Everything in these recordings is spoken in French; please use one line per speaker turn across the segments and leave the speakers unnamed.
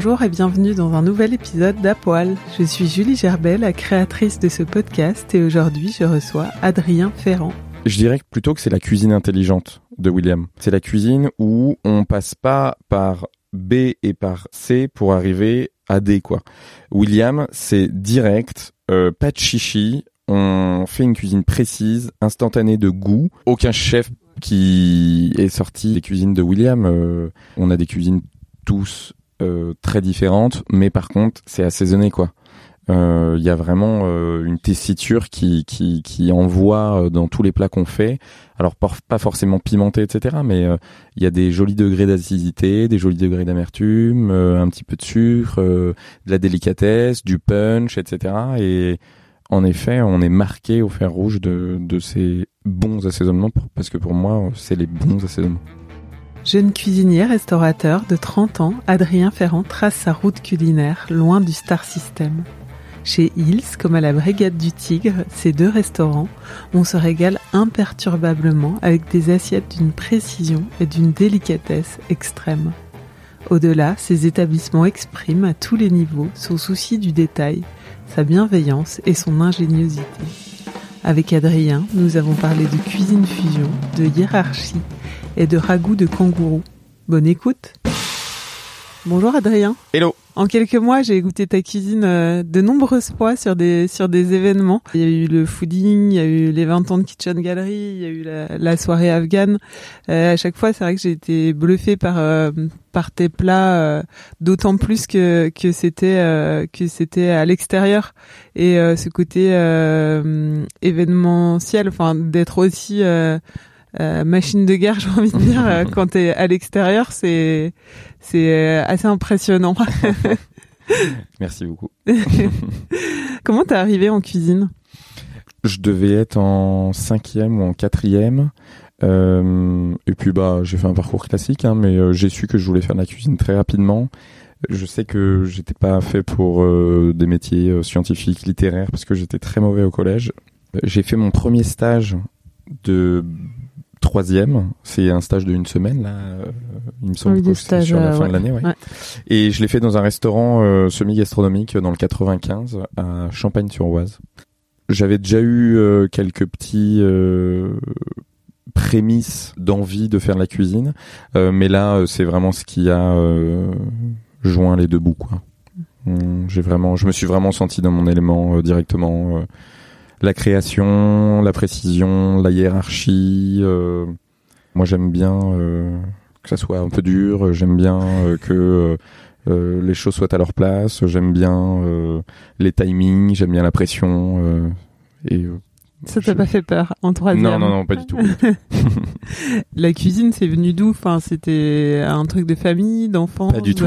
Bonjour et bienvenue dans un nouvel épisode d'Apoil. Je suis Julie Gerbet, la créatrice de ce podcast et aujourd'hui je reçois Adrien Ferrand.
Je dirais plutôt que c'est la cuisine intelligente de William. C'est la cuisine où on passe pas par B et par C pour arriver à D quoi. William, c'est direct, euh, pas de chichi, on fait une cuisine précise, instantanée de goût. Aucun chef qui est sorti des cuisines de William, euh, on a des cuisines tous très différentes, mais par contre c'est assaisonné quoi. Il euh, y a vraiment euh, une tessiture qui, qui, qui envoie dans tous les plats qu'on fait. Alors pas forcément pimenté, etc. Mais il y a des jolis degrés d'acidité, des jolis degrés d'amertume, un petit peu de sucre, de la délicatesse, du punch, etc. Et en effet, on est marqué au fer rouge de, de ces bons assaisonnements parce que pour moi, c'est les bons assaisonnements.
Jeune cuisinier restaurateur de 30 ans, Adrien Ferrand trace sa route culinaire loin du star system. Chez Hills, comme à la Brigade du Tigre, ces deux restaurants, on se régale imperturbablement avec des assiettes d'une précision et d'une délicatesse extrême. Au-delà, ces établissements expriment à tous les niveaux son souci du détail, sa bienveillance et son ingéniosité. Avec Adrien, nous avons parlé de cuisine fusion, de hiérarchie et de ragoût de kangourou. Bonne écoute. Bonjour Adrien.
Hello.
En quelques mois, j'ai goûté ta cuisine euh, de nombreuses fois sur des sur des événements. Il y a eu le fooding, il y a eu les 20 ans de Kitchen Gallery, il y a eu la, soirée afghane. Euh, à chaque fois, c'est vrai que j'ai été bluffée par euh, par tes plats, d'autant plus que que c'était que c'était à l'extérieur et ce côté événementiel, enfin d'être aussi euh, machine de guerre, j'ai envie de dire, euh, quand tu es à l'extérieur, c'est c'est euh, assez impressionnant.
Merci beaucoup.
Comment t'es arrivé en cuisine?
Je devais être en cinquième ou en quatrième. Euh, et puis bah j'ai fait un parcours classique, hein, mais j'ai su que je voulais faire de la cuisine très rapidement. Je sais que j'étais pas fait pour des métiers scientifiques, littéraires, parce que j'étais très mauvais au collège. J'ai fait mon premier stage de troisième. C'est un stage de une semaine là. Euh, il me semble que c'est sur la fin de l'année. Ouais. Et je l'ai fait dans un restaurant euh, semi-gastronomique dans le 95 à Champagne-sur-Oise. J'avais déjà eu euh, quelques petits prémices d'envie de faire la cuisine, mais là c'est vraiment ce qui a joint les deux bouts quoi. Hum, j'ai vraiment, je me suis vraiment senti dans mon élément directement la création, la précision, la hiérarchie. Euh, moi, j'aime bien euh, que ça soit un peu dur. J'aime bien euh, que les choses soient à leur place. J'aime bien les timings. J'aime bien la pression. et
ça t'a pas fait peur en troisième
Non, non, non, pas du tout.
la cuisine, c'est venu d'où? Enfin, c'était un truc de famille, d'enfants
Pas du tout.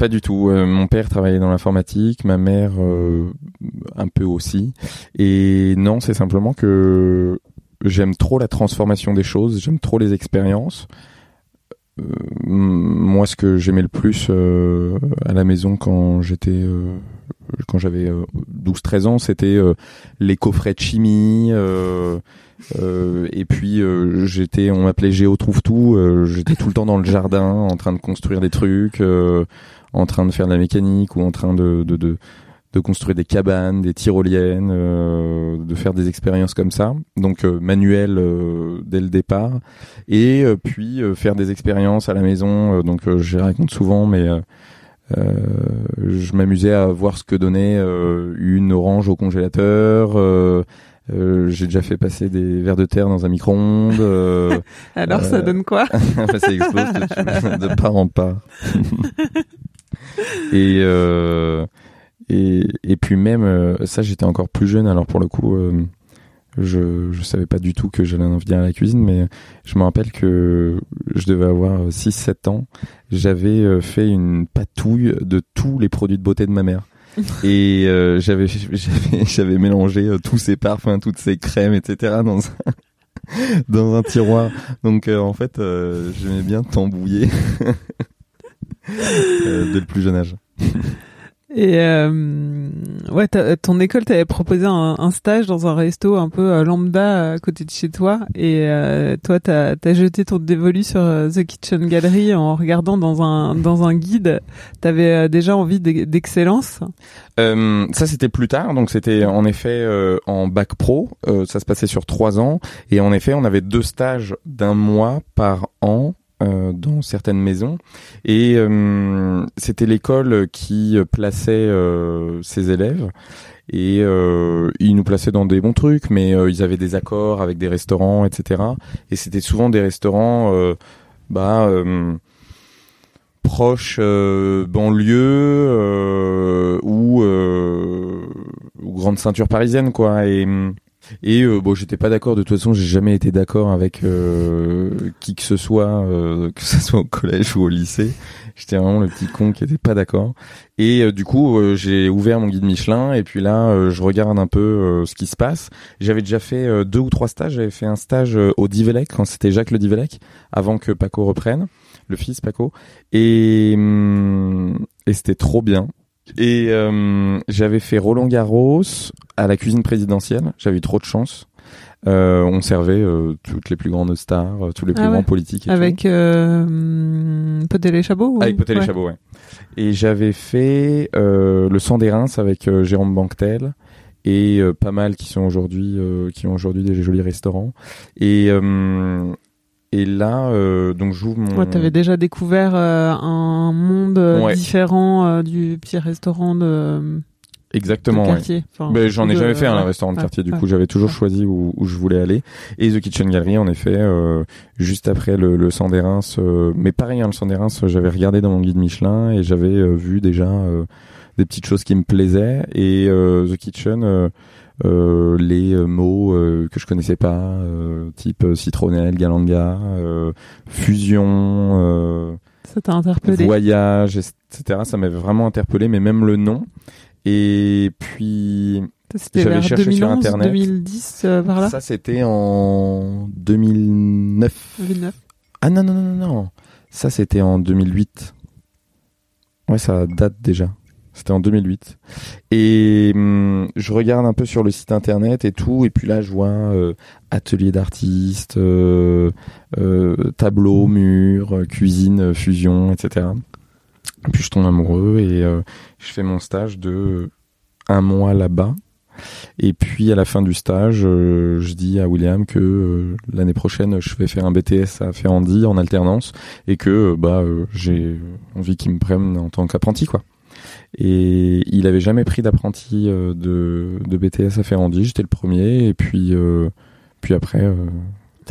Pas du tout. Euh, mon père travaillait dans l'informatique, ma mère euh, un peu aussi. Et non, c'est simplement que j'aime trop la transformation des choses, j'aime trop les expériences. Moi, ce que j'aimais le plus euh, à la maison quand j'étais, euh, quand j'avais 12-13 ans, c'était les coffrets de chimie. et puis j'étais, on m'appelait Géo trouve tout. j'étais tout le temps dans le jardin, en train de construire des trucs, en train de faire de la mécanique ou en train de, de de construire des cabanes, des tyroliennes, euh, de faire des expériences comme ça. Donc euh, manuel euh, dès le départ, et puis faire des expériences à la maison. donc je raconte souvent, mais je m'amusais à voir ce que donnait une orange au congélateur. j'ai déjà fait passer des verres de terre dans un micro-ondes.
Alors ça donne quoi
Ça explose de, de part en part. et et, et puis même, euh, ça j'étais encore plus jeune, alors pour le coup, euh, je, je savais pas du tout que j'allais en venir à la cuisine, mais je me rappelle que je devais avoir 6-7 ans, j'avais fait une patouille de tous les produits de beauté de ma mère. et euh, j'avais j'avais mélangé tous ces parfums, toutes ces crèmes, etc. dans un, dans un tiroir. Donc en fait, j'aimais bien t'embouiller dès le plus jeune âge.
Et euh, ouais, ton école t'avait proposé un, stage dans un resto un peu euh, lambda à côté de chez toi, et euh, toi t'as as jeté ton dévolu sur euh, The Kitchen Gallery en regardant dans un dans un guide. T'avais déjà envie d'excellence.
ça c'était plus tard, donc c'était en effet en bac pro. ça se passait sur trois ans, et en effet on avait deux stages d'un mois par an euh, dans certaines maisons. Et euh, c'était l'école qui plaçait euh, ses élèves. Et ils nous plaçaient dans des bons trucs mais ils avaient des accords avec des restaurants etc et c'était souvent des restaurants bah proches banlieue ou, ou grande ceinture parisienne quoi. Et et euh, bon, j'étais pas d'accord. De toute façon, j'ai jamais été d'accord avec euh, qui que ce soit, euh, que ce soit au collège ou au lycée. J'étais vraiment le petit con qui était pas d'accord. Et du coup, j'ai ouvert mon guide Michelin et puis là, je regarde un peu ce qui se passe. J'avais déjà fait deux ou trois stages. J'avais fait un stage au Divelec quand c'était Jacques le Divelec, avant que Paco reprenne, le fils Paco. Et, hum, et c'était trop bien. Et euh, j'avais fait Roland Garros à la cuisine présidentielle. J'avais eu trop de chance. Euh, on servait euh, toutes les plus grandes stars, tous les plus ah grands politiques. Et
Avec euh, Potel et Chabot
Avec Potel et Chabot, ouais. Et j'avais fait le sang des Reims avec Jérôme Banquetel et pas mal qui sont aujourd'hui qui ont aujourd'hui des jolis restaurants et et là, euh, donc j'ouvre mon.
Ouais, t'avais déjà découvert euh, un monde euh, différent euh, du petit restaurant de.
Exactement.
quartier.
Enfin, ben, j'en ai jamais fait un restaurant de quartier. Du coup, j'avais toujours choisi où, où, je voulais aller. Et The Kitchen Gallery, en effet, juste après le, le des Reims. mais pareil, hein, le Reims, j'avais regardé dans mon guide Michelin et j'avais vu déjà des petites choses qui me plaisaient. Et The Kitchen euh, les euh, mots euh, que je connaissais pas, type citronnelle, galanga, fusion,
ça t'a interpellé.
voyage, etc. Ça m'avait vraiment interpellé, mais même le nom. Et puis
j'avais cherché 2011, sur internet. 2010 par là.
Ça c'était en 2009.
2009.
Ah non non non non. Ça c'était en 2008. Ouais, ça date déjà. C'était en 2008. Et hum, je regarde un peu sur le site internet et tout, et puis là je vois euh, atelier d'artistes, euh, euh, tableau, mur, cuisine, fusion, etc. Et puis je tombe amoureux et je fais mon stage de un mois là-bas. Et puis à la fin du stage, je dis à William que l'année prochaine, je vais faire un BTS à Ferrandi en alternance et que bah j'ai envie qu'il me prenne en tant qu'apprenti quoi. Et il avait jamais pris d'apprenti euh, de, de BTS à Ferrandi. J'étais le premier. Et puis, euh, puis après, euh,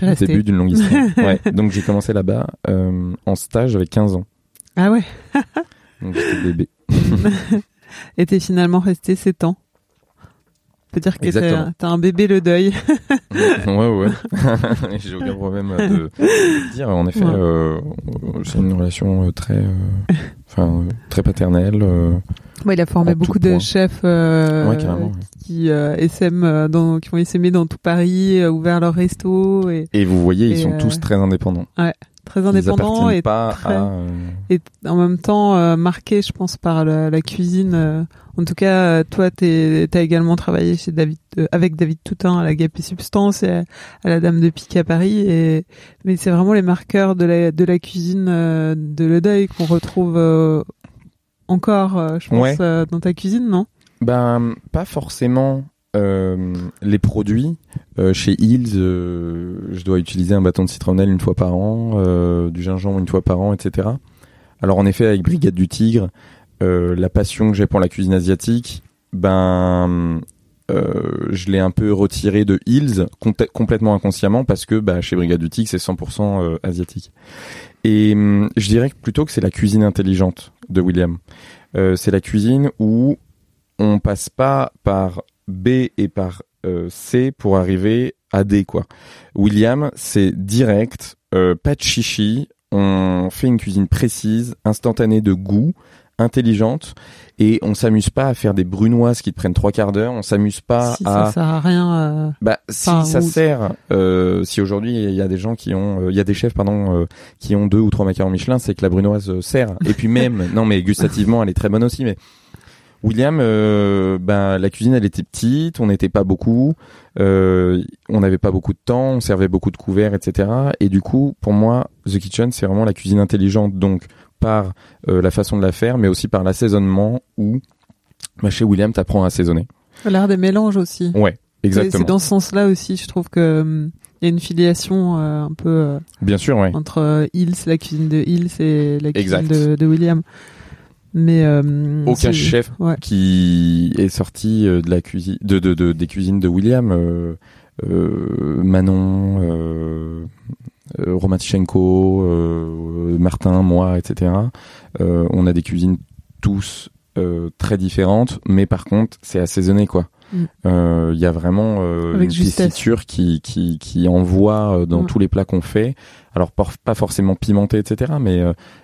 le début d'une longue histoire. ouais. Donc j'ai commencé là-bas euh, en stage avec 15 ans.
Ah ouais
Donc j'étais bébé.
et t'es finalement resté 7 ans peut dire que t'as un bébé le deuil.
ouais, ouais. J'ai aucun problème de dire. En effet, euh, c'est une relation euh, très, euh, enfin, très paternelle.
Ouais, il a formé beaucoup de chefs ouais, qui SM dans, qui ont essaimé dans tout Paris, ouvert leur resto. Et,
et vous voyez, ils sont tous très indépendants.
Ouais très indépendant
Ils
et,
pas
très-
à, euh,
et en même temps euh, marqué, je pense, par la, la cuisine. euh. en tout cas, toi, tu as également travaillé chez David, euh, avec David Toutain à la Gap et Substance et à, à la Dame de Pique à Paris. Et, mais c'est vraiment les marqueurs de la, de la cuisine de Le Deuil qu'on retrouve encore, je pense,
Ouais.
dans ta cuisine, non?
Ben, pas forcément euh, les produits. Euh, chez Hills, euh, je dois utiliser un bâton de citronnelle une fois par an, du gingembre une fois par an, etc. Alors en effet, avec Brigade du Tigre, la passion que j'ai pour la cuisine asiatique, ben, je l'ai un peu retiré de Hills complètement inconsciemment parce que bah, chez Brigade du Tigre, c'est 100% euh, asiatique. Et hum, je dirais plutôt que c'est la cuisine intelligente de William. C'est la cuisine où on passe pas par B et par euh, C pour arriver à D quoi. William, c'est direct, euh, pas de chichi, on fait une cuisine précise, instantanée de goût, intelligente et on s'amuse pas à faire des brunoises qui te prennent trois quarts d'heure, on s'amuse pas
Si
à
ça sert à rien. euh,
bah si
Enfin,
ça
ou-
sert, euh, si aujourd'hui il y a des gens qui ont, euh, il y a des chefs pardon euh, qui ont deux ou trois macarons Michelin, c'est que la brunoise euh, sert. Et puis même, non mais gustativement elle est très bonne aussi. Mais William, euh, ben la cuisine elle était petite, on n'était pas beaucoup, euh, on n'avait pas beaucoup de temps, on servait beaucoup de couverts, etc. Et du coup pour moi The Kitchen c'est vraiment la cuisine intelligente donc par euh, la façon de la faire, mais aussi par l'assaisonnement où bah, chez William t'apprends à assaisonner.
L'art des mélanges aussi.
Ouais, exactement.
C'est dans ce sens-là aussi, je trouve que il y a une filiation euh, un peu euh,
Bien sûr, ouais.
entre euh, Hills, la cuisine de Hills et la cuisine de William. Mais euh,
Aucun chef
Ouais.
qui est sorti euh, de la cuisine, de, de, de- des cuisines de William, euh, euh, Manon, euh, euh, Romatichenko, euh, Martin, moi, etc. Euh, on a des cuisines tous euh, très différentes, mais par contre, c'est assaisonné, quoi.
Mm.
Euh, Il y a vraiment euh, une tessiture qui, qui, qui envoie euh, dans
Mm.
tous les plats qu'on fait. Alors pas forcément pimenté, etc. Mais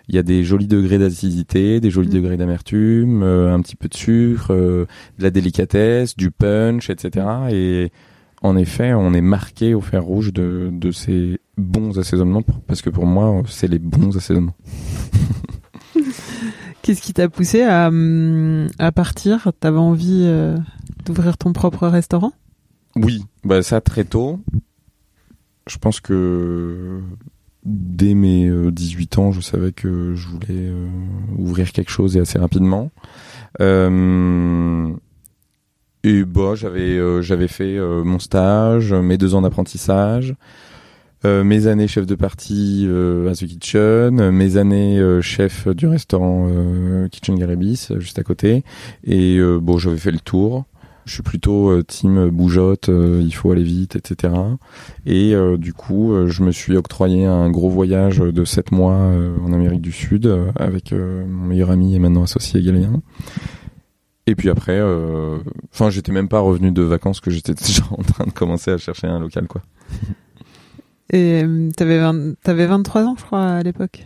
il y a des jolis degrés d'acidité, des jolis
Mm.
degrés d'amertume, un petit peu de sucre, de la délicatesse, du punch, etc. Et en effet, on est marqué au fer rouge de, de ces bons assaisonnements pour- parce que pour moi, c'est les bons assaisonnements.
Qu'est-ce qui t'a poussé à, hum, à partir? T'avais envie euh, d'ouvrir ton propre restaurant?
Oui, bah ça très tôt. Je pense que dès mes euh, 18 ans, je savais que je voulais euh, ouvrir quelque chose et assez rapidement. Euh, et bah j'avais euh, j'avais fait euh, mon stage, mes deux ans d'apprentissage, euh, mes années chef de partie euh, à The Kitchen, mes années euh, chef du restaurant euh, Kitchen Garibis euh, juste à côté. Et euh, bon, j'avais fait le tour. Je suis plutôt euh, team bougeotte, euh, il faut aller vite, etc. Et euh, du coup, euh, je me suis octroyé un gros voyage de 7 mois euh, en Amérique du Sud euh, avec euh, mon meilleur ami et maintenant associé Galien. Et puis après, euh, enfin, j'étais même pas revenu de vacances que j'étais déjà en train de commencer à chercher un local, quoi.
Et t'avais 20 t'avais 23 ans, je crois, à l'époque.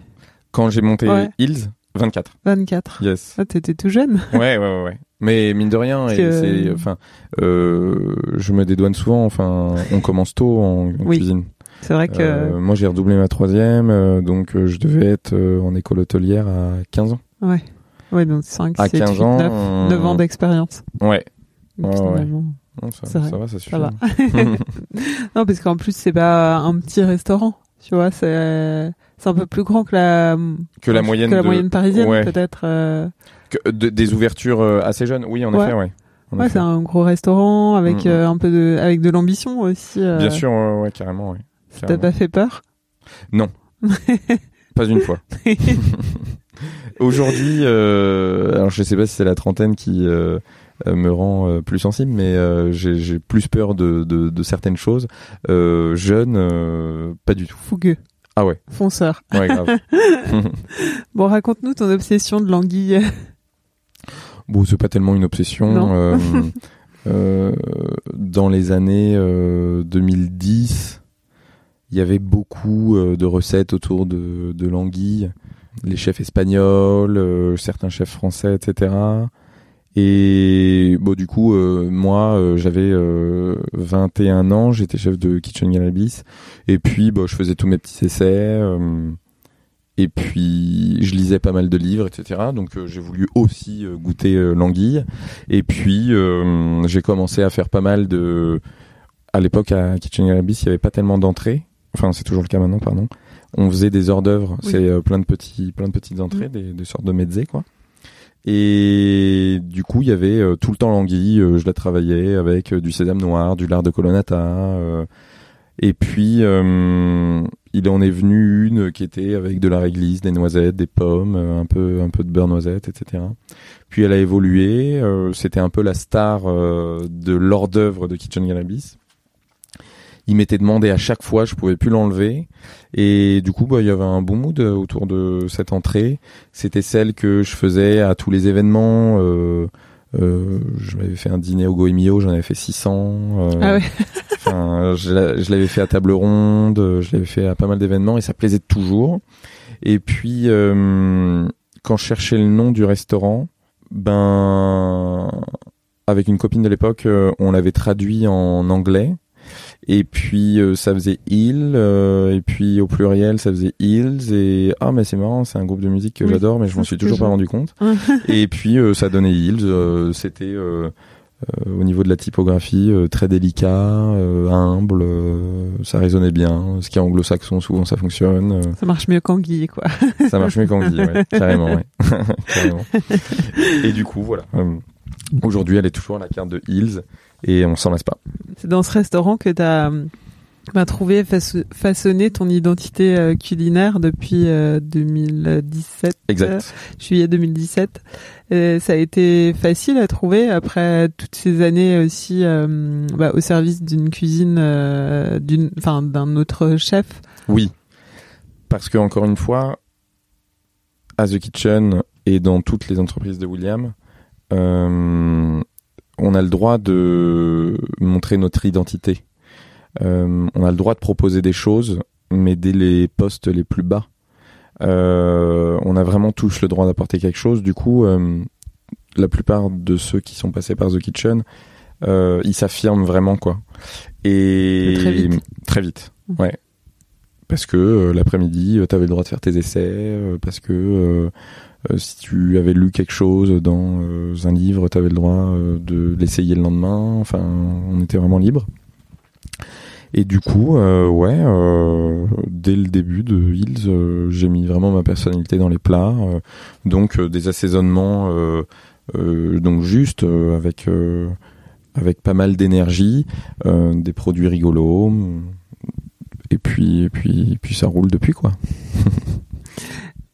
Quand j'ai monté
Ouais.
Hills, 24.
24.
Yes.
Ah, t'étais tout jeune.
Ouais, ouais, ouais, ouais. Mais mine de rien,
Parce
et
que-
c'est, enfin, euh, je me dédouane souvent. Enfin, on commence tôt en, en
Oui.
cuisine.
C'est vrai que
Euh, moi, j'ai redoublé ma troisième, euh, donc euh, je devais être euh, en école hôtelière à 15 ans.
ouais. Ouais, donc 5
À
7
15
8
ans,
9,
euh,
9 ans d'expérience.
Ouais.
Donc,
Non, ça va, ça suffit.
Ça va. non, parce qu'en plus, c'est pas un petit restaurant. Tu vois, c'est c'est un peu plus grand que la
que la moyenne,
que la
de-
moyenne parisienne
Ouais.
peut-être. euh.
de- des ouvertures euh, assez jeunes. Oui, en
Ouais.
effet, ouais. En
Ouais, c'est un gros restaurant avec
Mm, mm.
euh, un peu de avec de l'ambition aussi. euh.
Bien sûr, ouais, carrément, ouais.
Ça t'a pas fait peur?
Pas une fois. Aujourd'hui, euh, alors je sais pas si c'est la trentaine qui euh, euh, me rend euh, plus sensible, mais euh, j'ai j'ai plus peur de, de, de certaines choses. Euh, jeune, euh, pas du tout.
Fougueux,
Ah ouais,
fonceur.
ouais, grave.
Bon, raconte-nous ton obsession de l'anguille.
bon, c'est pas tellement une obsession. Euh, euh, dans les années euh, 2010, il y avait beaucoup euh, de recettes autour de, de l'anguille. Les chefs espagnols, euh, certains chefs français, etc. Et bon, du coup, euh, moi, euh, j'avais euh, 21 ans, j'étais chef de Kitchen Galabis. Et puis, bon, je faisais tous mes petits essais. euh, et puis je lisais pas mal de livres, etc. Donc euh, j'ai voulu aussi euh, goûter l'anguille. Et puis j'ai commencé à faire pas mal de. À l'époque à Kitchen Galabis, il y avait pas tellement d'entrées. Enfin, c'est toujours le cas maintenant, pardon. On faisait des hors d'œuvre. C'est plein de petits, plein de petites entrées, mm. des, sortes de mezzés, quoi. Et du coup, il y avait tout le temps l'anguille. je la travaillais avec du sésame noir, du lard de colonnata. et puis, il en est venu une qui était avec de la réglisse, des noisettes, des pommes, euh, un peu un peu de beurre noisette, etc. Puis elle a évolué. Euh, c'était un peu la star euh, de l'hors d'œuvre de Kitchen Cannabis. Il m'était demandé à chaque fois, je pouvais plus l'enlever. Et du coup, bah, il y avait un bon mood autour de cette entrée. C'était celle que je faisais à tous les événements. Euh, euh, je m'avais fait un dîner au Goemio, j'en avais fait 600. Euh, ah ouais. enfin, je, l'avais fait à table ronde, je l'avais fait à pas mal d'événements et ça plaisait toujours. Et puis, euh, quand je cherchais le nom du restaurant, ben, avec une copine de l'époque, euh, on l'avait traduit en anglais et puis euh, ça faisait il euh, et puis au pluriel ça faisait ils et ah mais c'est marrant c'est un groupe de musique que j'adore mais je m'en suis toujours pas rendu compte. Et puis euh, ça donnait ils c'était au niveau de la typographie très délicat humble ça résonnait bien. Ce qui est anglo-saxon souvent ça fonctionne
ça marche mieux qu'anguille quoi.
Ça marche mieux qu'anguille ouais, carrément ouais. Carrément. Et du coup voilà. Aujourd'hui elle est toujours à la carte de Hills et on s'en lasse pas.
C'est dans ce restaurant que tu as bah, trouvé façonné ton identité euh, culinaire depuis 2017.
Euh, exact.
juillet 2017. ça a été facile à trouver après toutes ces années aussi euh, bah, au service d'une cuisine d'une enfin d'un autre chef.
Oui. Parce que encore une fois à The Kitchen et dans toutes les entreprises de William on a le droit de montrer notre identité. Euh, on a le droit de proposer des choses, mais dès les postes les plus bas. Euh, on a vraiment tous le droit d'apporter quelque chose. Du coup, euh, la plupart de ceux qui sont passés par The Kitchen, ils s'affirment vraiment quoi.
Et très vite.
Très vite. Mmh. Ouais. Parce que l'après-midi, tu avais le droit de faire tes essais, parce que si tu avais lu quelque chose dans euh, un livre, tu avais le droit euh, de l'essayer le lendemain. Enfin, on était vraiment libre. Et du coup, ouais, dès le début de Hills, j'ai mis vraiment ma personnalité dans les plats. donc des assaisonnements, donc juste avec pas mal d'énergie, des produits rigolos. Et puis ça roule depuis quoi.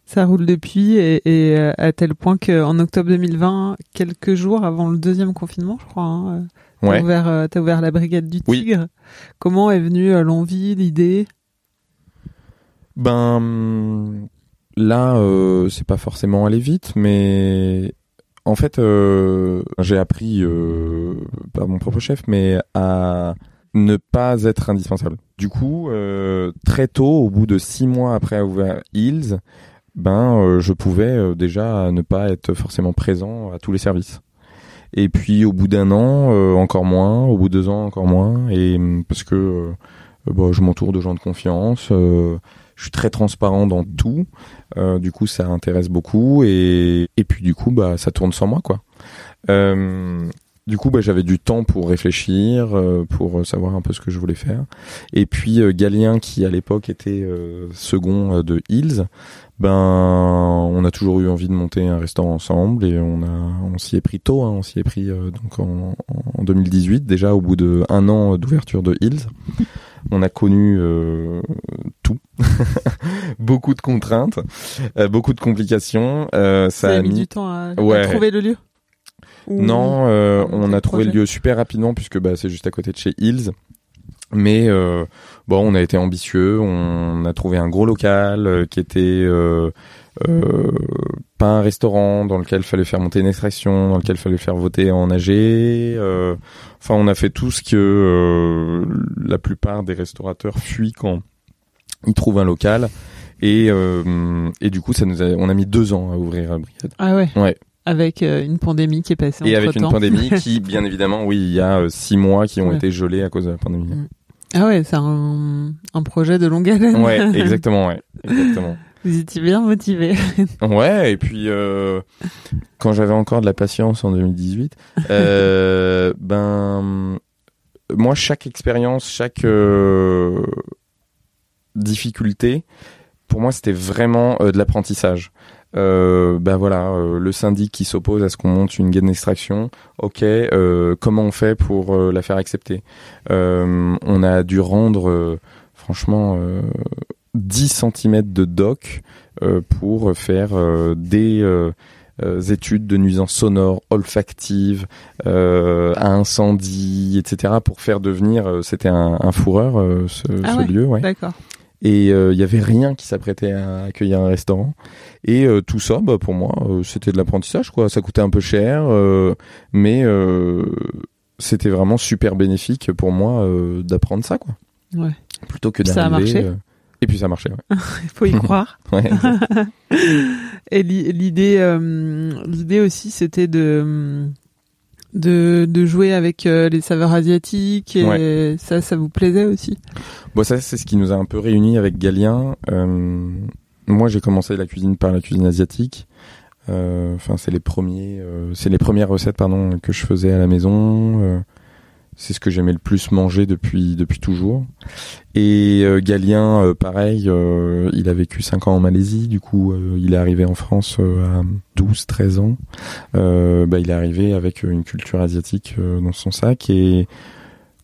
Ça roule depuis et, euh, à tel point qu'en octobre 2020, quelques jours avant le deuxième confinement, je crois, hein, euh, t'as ouais. ouvert, euh, ouvert la brigade du Tigre. Comment est venue l'envie, l'idée?
Ben là, c'est pas forcément aller vite, mais en fait, j'ai appris par mon propre chef, mais à ne pas être indispensable. Du coup, très tôt, au bout de six mois après avoir ouvert Hills, ben euh, je pouvais euh, déjà ne pas être forcément présent à tous les services. Et puis au bout d'un an, euh, encore moins. Au bout de deux ans, encore moins. Et parce que bah, je m'entoure de gens de confiance. je suis très transparent dans tout. du coup, ça intéresse beaucoup. Et, et puis du coup, bah ça tourne sans moi, quoi. Du coup, bah, j'avais du temps pour réfléchir, pour savoir un peu ce que je voulais faire. Et puis Galien, qui à l'époque était second de Hills, ben on a toujours eu envie de monter un restaurant ensemble et on a on s'y est pris tôt hein, on s'y est pris euh, donc en, en, 2018 déjà au bout de un an d'ouverture de Hills. On a connu euh, tout. Beaucoup de contraintes euh, beaucoup de complications
ça, ça, a mis, du temps à, trouver le lieu
non on a trouvé le lieu super rapidement puisque bah c'est juste à côté de chez Hills mais euh, bon, on a été ambitieux, on a trouvé un gros local euh, qui était euh, euh, pas un restaurant dans lequel fallait faire monter une extraction, dans lequel fallait faire voter en AG. Euh, enfin, on a fait tout ce que la plupart des restaurateurs fuient quand ils trouvent un local. Et, et du coup, ça nous a, on a mis deux ans à ouvrir la brigade.
Ah ouais.
Ouais.
Avec une pandémie qui est passée.
Et avec une pandémie qui, bien évidemment, oui, il y a six mois qui ont été gelés à cause de la pandémie. Mm.
Ah ouais, c'est un, un projet de longue haleine.
Ouais, exactement, ouais, exactement.
Vous étiez bien motivé.
Ouais, et puis euh, quand j'avais encore de la patience en 2018, euh, ben moi chaque expérience, chaque euh, difficulté, pour moi c'était vraiment euh, de l'apprentissage. Euh, ben voilà, euh, le syndic qui s'oppose à ce qu'on monte une gaine d'extraction, ok, euh, comment on fait pour euh, la faire accepter? Euh, On a dû rendre, euh, franchement, euh, 10 cm de doc euh, pour faire euh, des euh, euh, études de nuisances sonores, olfactives, euh, à incendie, etc. pour faire devenir, euh, c'était un, un fourreur euh, ce,
Ah
ce
ouais.
lieu, ouais.
D'accord.
Et euh, il y avait rien qui s'apprêtait à accueillir un restaurant. Et euh, tout ça, bah, pour moi, euh, c'était de l'apprentissage, quoi. Ça coûtait un peu cher, euh, mais euh, c'était vraiment super bénéfique pour moi euh, d'apprendre ça, quoi.
Ouais.
Plutôt que d'arriver.
ça a marché
euh, Et puis ça marchait, ouais.
Il faut y croire.
ouais.
Et l'i- l'idée, euh, l'idée aussi, c'était de de de jouer avec euh, les saveurs asiatiques et ça, ça vous plaisait aussi?
Bon, ça, c'est ce qui nous a un peu réunis avec Galien. Euh, moi, j'ai commencé la cuisine par la cuisine asiatique. Euh, Enfin, c'est les premiers, euh, c'est les premières recettes, pardon, que je faisais à la maison. C'est ce que j'aimais le plus manger depuis depuis toujours. Et euh, Galien, euh, pareil, euh, il a vécu 5 ans en Malaisie. Du coup, il est arrivé en France à 12-13 ans. Bah, il est arrivé avec une culture asiatique dans son sac et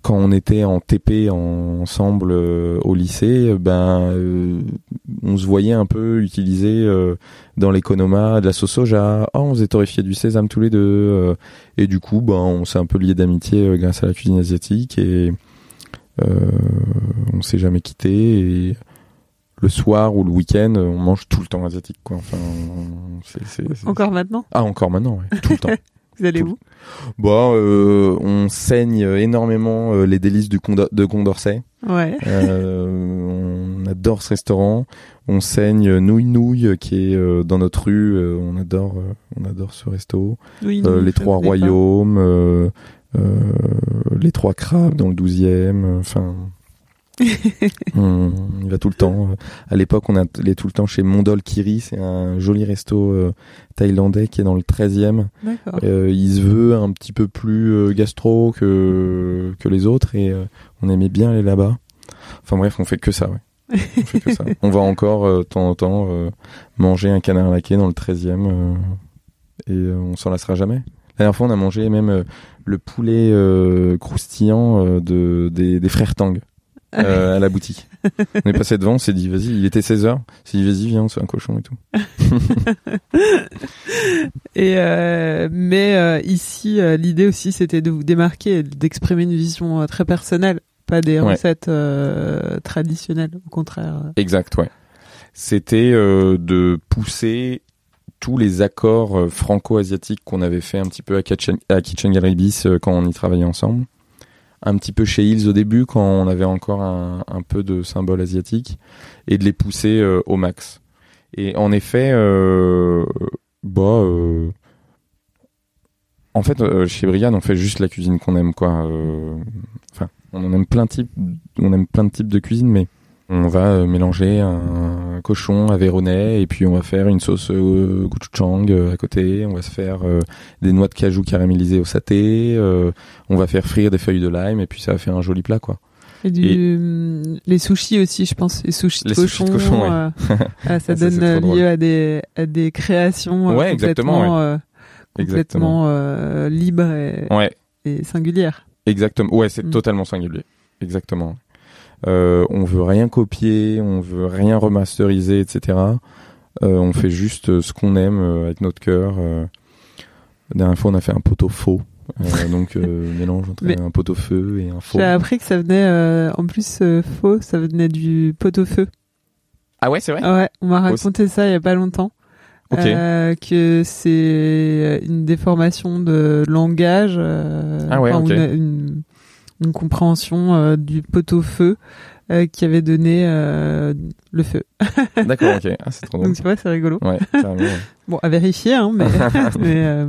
quand on était en TP en- ensemble euh, au lycée, ben euh, on se voyait un peu utiliser euh, dans l'économa de la sauce soja. Oh, on faisait torréfier du sésame tous les deux. et du coup, ben on s'est un peu lié d'amitié grâce à la cuisine asiatique et on s'est jamais quitté. Et le soir ou le week-end, on mange tout le temps asiatique, quoi. Enfin, on-
Encore maintenant,
ah encore maintenant, ouais, tout le temps.
vous allez
Tout-
où?
Bon, euh, on saigne énormément euh, les délices du Condor- de Condorcet.
Ouais.
Euh, on adore ce restaurant. On saigne Nouille Nouille qui est dans notre rue. On adore, on adore ce resto.
Oui,
les Trois. Royaumes, les Trois Crabes dans le 12e. euh, Enfin, on, y va tout le temps. À l'époque, on allait tout le temps chez Mondol Kiri. C'est un joli resto euh, thaïlandais qui est dans le 13e.
D'accord.
Euh, il se veut un petit peu plus euh, gastro que que les autres et on aimait bien aller là-bas. Enfin bref, on fait que ça, ouais. On fait que ça. On va encore de temps en temps manger un canard laqué dans le 13e euh, et on s'en lassera jamais. La dernière fois, on a mangé même le poulet croustillant de des, des frères Tang euh, à la boutique. On est passé devant, on s'est dit vas-y, il était 16h, on s'est dit vas-y, viens, c'est un cochon et tout.
Et euh, mais euh, ici, l'idée aussi, c'était de vous démarquer, et d'exprimer une vision très personnelle, pas des
Ouais.
recettes traditionnelles. Au contraire.
Exact, ouais. C'était de pousser tous les accords franco-asiatiques qu'on avait fait un petit peu à Kitchen, à Kitchen Gallery Bis quand on y travaillait ensemble. Un petit peu chez Hills au début quand on avait encore un, peu de symboles asiatiques et de les pousser euh, au max. Et en effet, euh, bah, euh, en fait, chez Brian, on fait juste la cuisine qu'on aime, quoi. Enfin, on aime plein de types, on aime plein de types de cuisine, mais on va euh, mélanger un cochon à Véronais et puis on va faire une sauce euh, gochujang euh, à côté. On va se faire euh, des noix de cajou caramélisées au saté. euh, on va faire frire des feuilles de lime et puis ça va faire un joli plat, quoi.
Et du, hum, les sushis aussi, je pense, les sushis de
Les
cochon.
sushis de cochon, ouais.
ah, ça
ça,
donne lieu à des à des créations
Ouais, exactement,
complètement euh, libres et,
Ouais,
et singulières.
exactement. Ouais, c'est
Mm.
totalement singulier. Exactement. Euh, on veut rien copier, on veut rien remasteriser, etc. Euh, on fait juste euh, ce qu'on aime euh, avec notre cœur. Euh, la dernière fois, on a fait un pot au faux. Euh, donc euh, mélange entre
Mais-
un pot au feu et un faux.
J'ai appris que ça venait, euh, en plus euh, faux, ça venait du pot-au-feu.
Ah ouais, c'est vrai?
Ah ouais, on m'a raconté ça il y a pas longtemps.
Ok.
Euh, que c'est une déformation de langage, euh,
Ah ouais,
enfin, une, une compréhension euh, du pot-au-feu euh, qui avait donné euh, le feu.
D'accord, ok. Ah, c'est trop drôle.
Donc tu vois, c'est rigolo.
Ouais.
Bon, à vérifier, hein, mais, mais euh,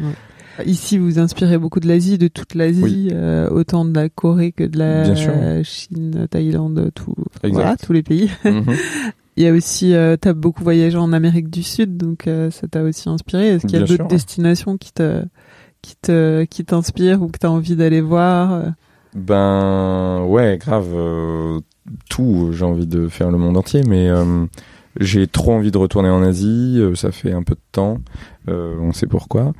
ouais. Ici, vous inspirez beaucoup de l'Asie, de toute l'Asie,
Oui.
euh, autant de la Corée que de la. Chine, Thaïlande, tout, voilà, tous les pays.
Mhm.
il y a aussi, euh, t'as beaucoup voyagé en Amérique du Sud, donc euh, ça t'a aussi inspiré. Est-ce qu'il y a d'autres destinations qui te, qui te, qui t'inspirent ou que t'as envie d'aller voir euh?
Ben ouais, grave. euh, tout, j'ai envie de faire le monde entier, mais euh, j'ai trop envie de retourner en Asie. ça fait un peu de temps, on sait pourquoi.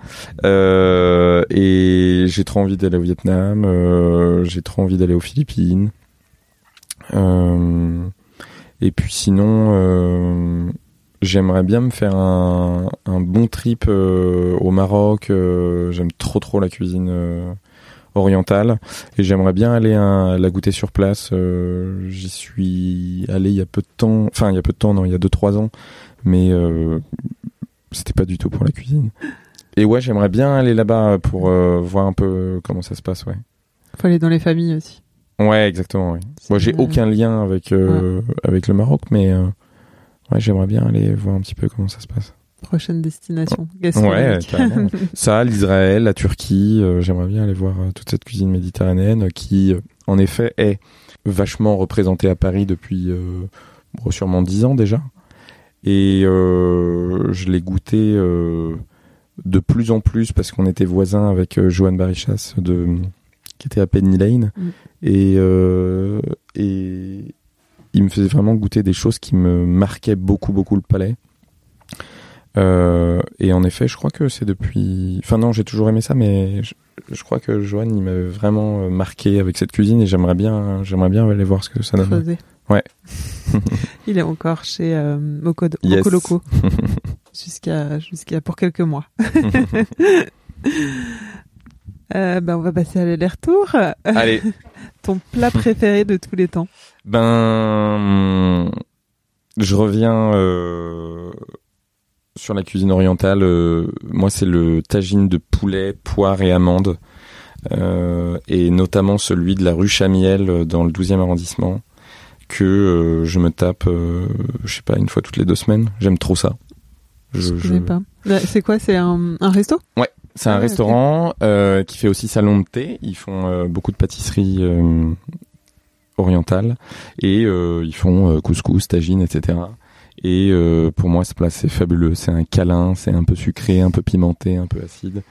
Et j'ai trop envie d'aller au Vietnam. j'ai trop envie d'aller aux Philippines. Et puis sinon, j'aimerais bien me faire un, un bon trip euh, au Maroc. euh, J'aime trop trop la cuisine euh, orientale et j'aimerais bien aller à, la goûter sur place. J'y suis allé il y a peu de temps, enfin il y a peu de temps, non, il y a deux trois ans, mais c'était pas du tout pour la cuisine. Et ouais, j'aimerais bien aller là-bas pour voir un peu comment ça se passe, ouais.
Faut aller dans les familles aussi.
Ouais, exactement. Moi, j'ai aucun lien avec euh, avec le Maroc, mais euh, ouais, j'aimerais bien aller voir un petit peu comment ça se passe.
Prochaine destination.
Ouais, carrément. ça, l'Israël, la Turquie, euh, j'aimerais bien aller voir euh, toute cette cuisine méditerranéenne qui, euh, en effet, est vachement représentée à Paris depuis euh, bon, sûrement dix ans déjà. Et euh, je l'ai goûté de plus en plus parce qu'on était voisins avec Johan Barichas de qui était à Penny Lane
Mm.
et et il me faisait vraiment goûter des choses qui me marquaient beaucoup beaucoup le palais. Euh, et en effet, je crois que c'est depuis. Enfin non, j'ai toujours aimé ça, mais je, je crois que Johan, il m'avait vraiment euh, marqué avec cette cuisine et j'aimerais bien, j'aimerais bien aller voir ce que ça donne.
Creuser.
Ouais.
Il est encore chez euh,
Yes.
Moco Loco jusqu'à jusqu'à pour quelques mois. Euh, ben on va passer à l'aller-retour.
Allez,
Ton plat préféré de tous les temps.
Ben, je reviens euh, sur la cuisine orientale. euh, moi, c'est le tagine de poulet, poire et amandes, euh, et notamment celui de la rue Chamiel euh, dans le 12e arrondissement, que euh, je me tape, euh, je sais pas, une fois toutes les deux semaines. J'aime trop ça.
Je,
Je-
pas. Là, C'est quoi? C'est un, un resto?
C'est un
Ah ouais,
restaurant euh, qui fait aussi salon de thé. Ils font euh, beaucoup de pâtisseries euh, orientales et euh, ils font euh, couscous, tagine, etc. Et euh, pour moi, ce plat c'est fabuleux. C'est un câlin, c'est un peu sucré, un peu pimenté, un peu acide.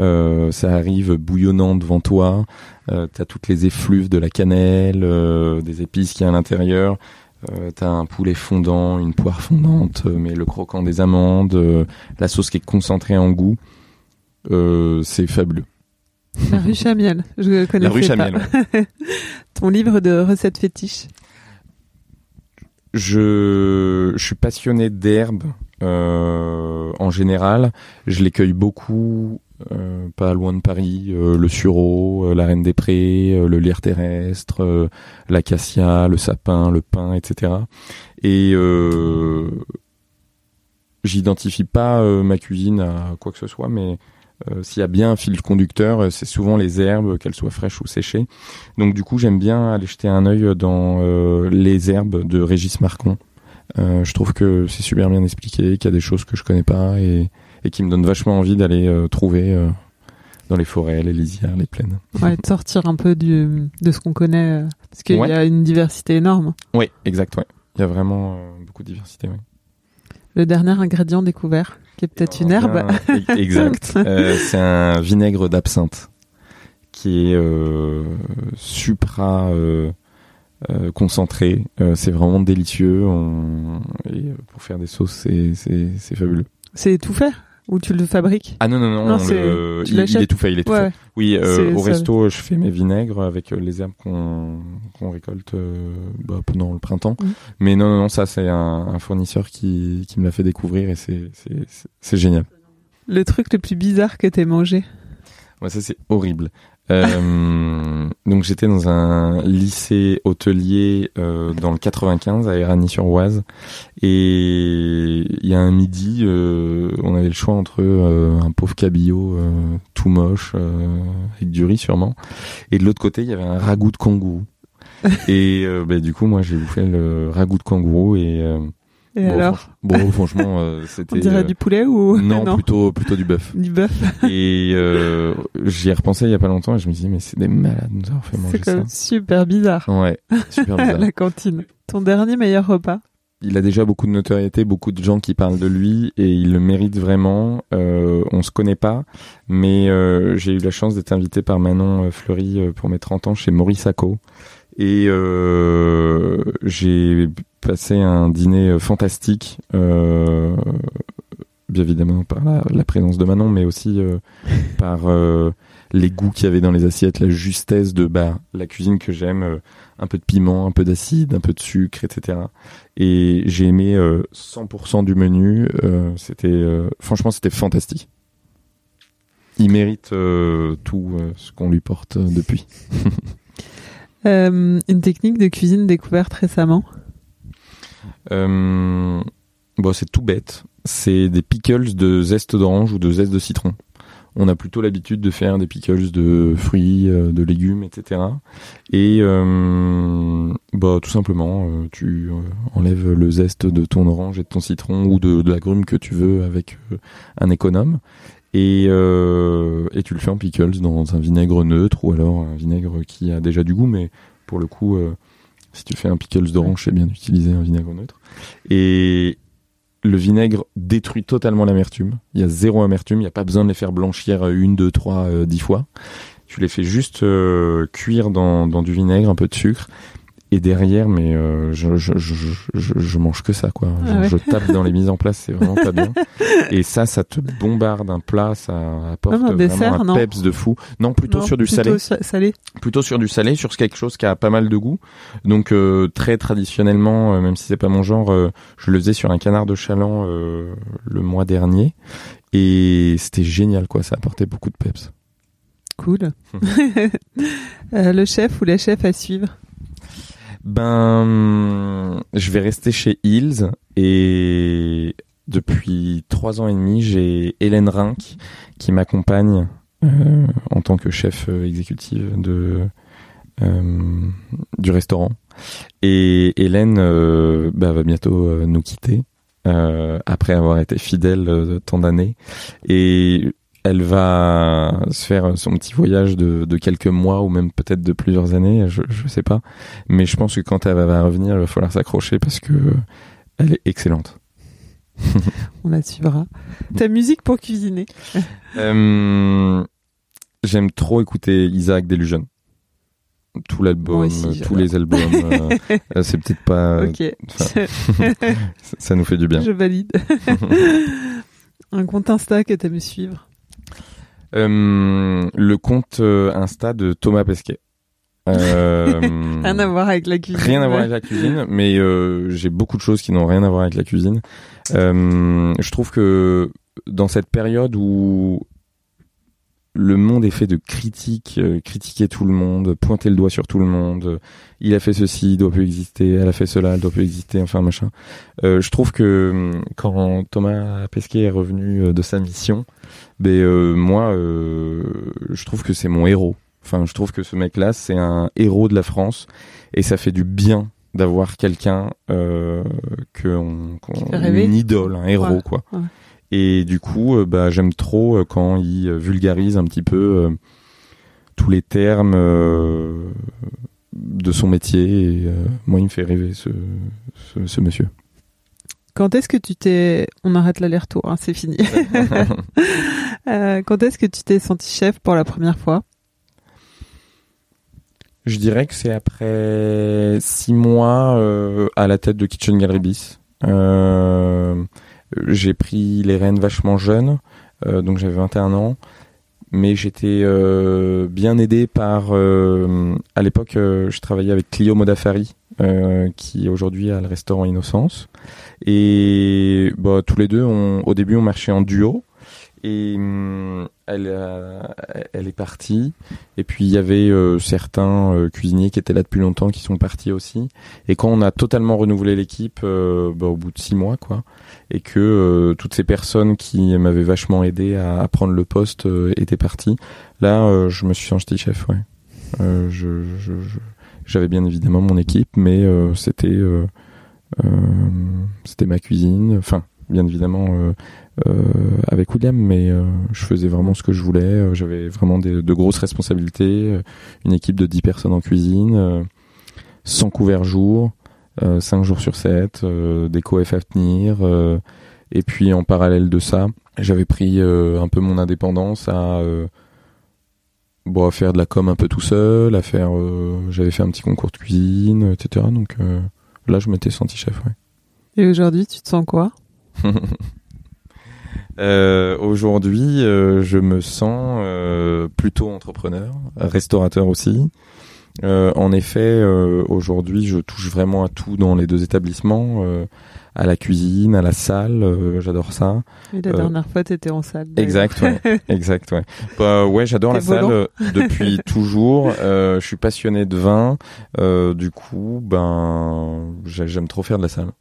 Euh, ça arrive bouillonnant devant toi. Euh, T'as toutes les effluves de la cannelle, euh, des épices qu'il y a à l'intérieur. T'as un poulet fondant, une poire fondante, mais le croquant des amandes, la sauce qui est concentrée en goût. C'est fabuleux.
La rue Chamiel. Je connais
La rue Chamiel. ouais.
Ton livre de recettes fétiches.
Je, je suis passionné d'herbes euh, en général. Je les cueille beaucoup, euh, pas loin de Paris. euh, le sureau, euh, la reine des prés, euh, le lierre terrestre, l'acacia, le sapin, le pin, etc. Et euh, j'identifie pas ma cuisine à quoi que ce soit, mais euh, s'il y a bien un fil conducteur, euh, c'est souvent les herbes, qu'elles soient fraîches ou séchées. Donc du coup, j'aime bien aller jeter un œil dans euh, les herbes de Régis Marcon. Euh, je trouve que c'est super bien expliqué, qu'il y a des choses que je connais pas et, et qui me donnent vachement envie d'aller trouver dans les forêts, les lisières, les plaines.
Ouais, de sortir un peu du, de ce qu'on connaît. Parce qu'il
Ouais.
y a une diversité énorme.
Oui, exact, ouais. Il y a vraiment beaucoup de diversité, oui.
Le dernier ingrédient découvert, qui est peut-être une herbe.
E- exact. Euh, c'est un vinaigre d'absinthe qui est euh, supra euh, concentré. C'est vraiment délicieux. On... Et pour faire des sauces, c'est, fabuleux.
C'est tout fait Ou tu le fabriques
Ah non, non, non.
Non,
on le- il, est tout fait, il est tout
Ouais.
fait. Oui, euh, au resto, je fais mes vinaigres avec euh, les herbes qu'on, récolte euh, bah, pendant le printemps.
Mhm.
Mais non, non, non, ça, c'est un, un fournisseur qui, qui me l'a fait découvrir et c'est, c'est, c'est, c'est génial.
Le truc le plus bizarre que t'aies mangé
Ouais, ça c'est horrible. Euh, donc j'étais dans un lycée hôtelier euh, dans le 95 à Éragny-sur-Oise et il y a un midi, euh, on avait le choix entre euh, un pauvre cabillaud euh, tout moche euh, avec du riz sûrement et de l'autre côté il y avait un ragoût de kangourou. et euh, bah, du coup moi j'ai bouffé le ragoût de kangourou et euh,
Et
bon,
alors
franch- bon franchement euh,
On
c'était
dirait
euh,
du poulet ou
non, plutôt plutôt du bœuf.
Du bœuf.
Et euh, j'y ai repensé il y a pas longtemps et je me dit mais c'est des malades de nous avoir fait manger
C'est
ça.
même super bizarre.
Ouais, super bizarre.
La cantine. Ton dernier meilleur repas
il a déjà beaucoup de notoriété, beaucoup de gens qui parlent de lui et il le mérite vraiment. Euh, on se connaît pas, mais euh, j'ai eu la chance d'être invité par Manon euh, Fleury euh, pour mes 30 ans chez Maurice Acco et euh, j'ai passé un dîner euh, fantastique. Euh, bien évidemment par la, la, présence de Manon, mais aussi par les goûts qu'il y avait dans les assiettes, la justesse de bah, la cuisine que j'aime, un peu de piment, un peu d'acide, un peu de sucre, etc. Et j'ai aimé euh, 100% du menu. Euh, c'était euh, franchement c'était fantastique. Il mérite euh, tout euh, ce qu'on lui porte depuis.
une technique de cuisine découverte récemment.
bon, c'est tout bête. C'est des pickles de zeste d'orange ou de zeste de citron on a plutôt l'habitude de faire des pickles de fruits, euh, de légumes, etc. Et euh, bah tout simplement, euh, tu enlèves le zeste de ton orange et de ton citron ou de, de la grume que tu veux avec un économe. Et, et tu le fais en pickles dans un vinaigre neutre ou alors un vinaigre qui a déjà du goût, mais pour le coup, si tu fais un pickles d'orange, c'est bien d'utiliser un vinaigre neutre. Et, le vinaigre détruit totalement l'amertume. Il y a zéro amertume. Il n'y a pas besoin de les faire blanchir une, deux, trois, euh, dix fois. Tu les fais juste euh, cuire dans, dans, du vinaigre, un peu de sucre, et derrière mais euh, je, je, je, je, mange que ça quoi. Ah je tape dans les mises en place c'est vraiment pas bien. Et ça ça te bombarde un plat ça apporte vraiment un peps de fou. Non plutôt sur du
plutôt
salé.
salé.
Plutôt sur du salé sur quelque chose qui a pas mal de goût. Donc euh, très traditionnellement euh, même si c'est pas mon genre je le faisais sur un canard de chaland le mois dernier. Et c'était génial quoi. Ça apportait beaucoup de peps.
Cool. Le chef ou la chef à suivre?
Ben, je vais rester chez Hills et depuis trois ans et demi, j'ai Hélène Rink qui m'accompagne euh, en tant que chef euh, exécutive de euh, du restaurant. Et Hélène bah, va bientôt nous quitter après avoir été fidèle tant d'années. Et elle va se faire son petit voyage de, de quelques mois ou même peut-être de plusieurs années, je, je sais pas. Mais je pense que quand elle va revenir, il va falloir s'accrocher parce que elle est excellente.
On la suivra. Ta musique pour cuisiner
euh, J'aime trop écouter Isaac Delusion. Tout l'album, tous les albums. Euh, c'est peut-être pas.
Ok.
ça nous fait du bien.
Je valide. Un compte Insta que tu aimes suivre
euh, le compte euh, Insta de Thomas Pesquet.
Euh, rien à voir avec la cuisine.
Rien à voir avec la cuisine, mais euh, j'ai beaucoup de choses qui n'ont rien à voir avec la cuisine. Euh, je trouve que dans cette période où le monde est fait de critiques, critiquer tout le monde, pointer le doigt sur tout le monde. il a fait ceci, il doit plus exister. Elle a fait cela, elle doit plus exister. Enfin machin. je trouve que quand Thomas Pesquet est revenu de sa mission, ben euh, moi, euh, je trouve que c'est mon héros. Enfin, je trouve que ce mec-là, c'est un héros de la France et ça fait du bien d'avoir quelqu'un euh, que on, une idole, un héros quoi. Et du coup, euh, bah j'aime trop quand il vulgarise un petit peu tous les termes de son métier. Et moi, il me fait rêver ce, ce, ce monsieur.
Quand est-ce que tu t'es... On arrête l'aller-retour, hein, c'est fini. euh, quand est-ce que tu t'es senti chef pour la première fois?
Je dirais que c'est après six mois euh, à la tête de Kitchen Gallery Bis. Euh, j'ai pris les rênes vachement jeune, euh, donc j'avais 21 ans mais j'étais euh, bien aidé par euh, à l'époque je travaillais avec Clio Modafari qui aujourd'hui a le restaurant Innocence et bah, tous les deux, au début, on marchait en duo. Hum, elle, elle est partie. Et puis il y avait euh, certains euh, cuisiniers qui étaient là depuis longtemps, qui sont partis aussi. Et quand on a totalement renouvelé l'équipe, euh, bah, au bout de six mois, quoi, et que toutes ces personnes qui m'avaient vachement aidé à, à, prendre le poste étaient parties, là, je me suis senti chef. Ouais. je, j'avais bien évidemment mon équipe, mais c'était euh, c'était ma cuisine. Enfin, bien évidemment euh, euh, avec William, mais je faisais vraiment ce que je voulais. J'avais vraiment des, de grosses responsabilités, une équipe de 10 personnes en cuisine, sans couvert jour. 5 jours sur 7, des coefs à tenir. et puis en parallèle de ça, j'avais pris un peu mon indépendance à bon à faire de la com un peu tout seul, à faire j'avais fait un petit concours de cuisine, etc. Donc là je m'étais senti chef.
Et aujourd'hui tu te sens quoi?
Euh, aujourd'hui, euh, je me sens euh, plutôt entrepreneur, restaurateur aussi. en effet, aujourd'hui, je touche vraiment à tout dans les deux établissements, à la cuisine, à la salle. j'adore ça.
Et la dernière fois, t'étais en salle.
Exact, ouais, exact, ouais. Bah, ouais, j'adore la salle depuis toujours. je suis passionné de vin. du coup, ben, j'aime trop faire de la salle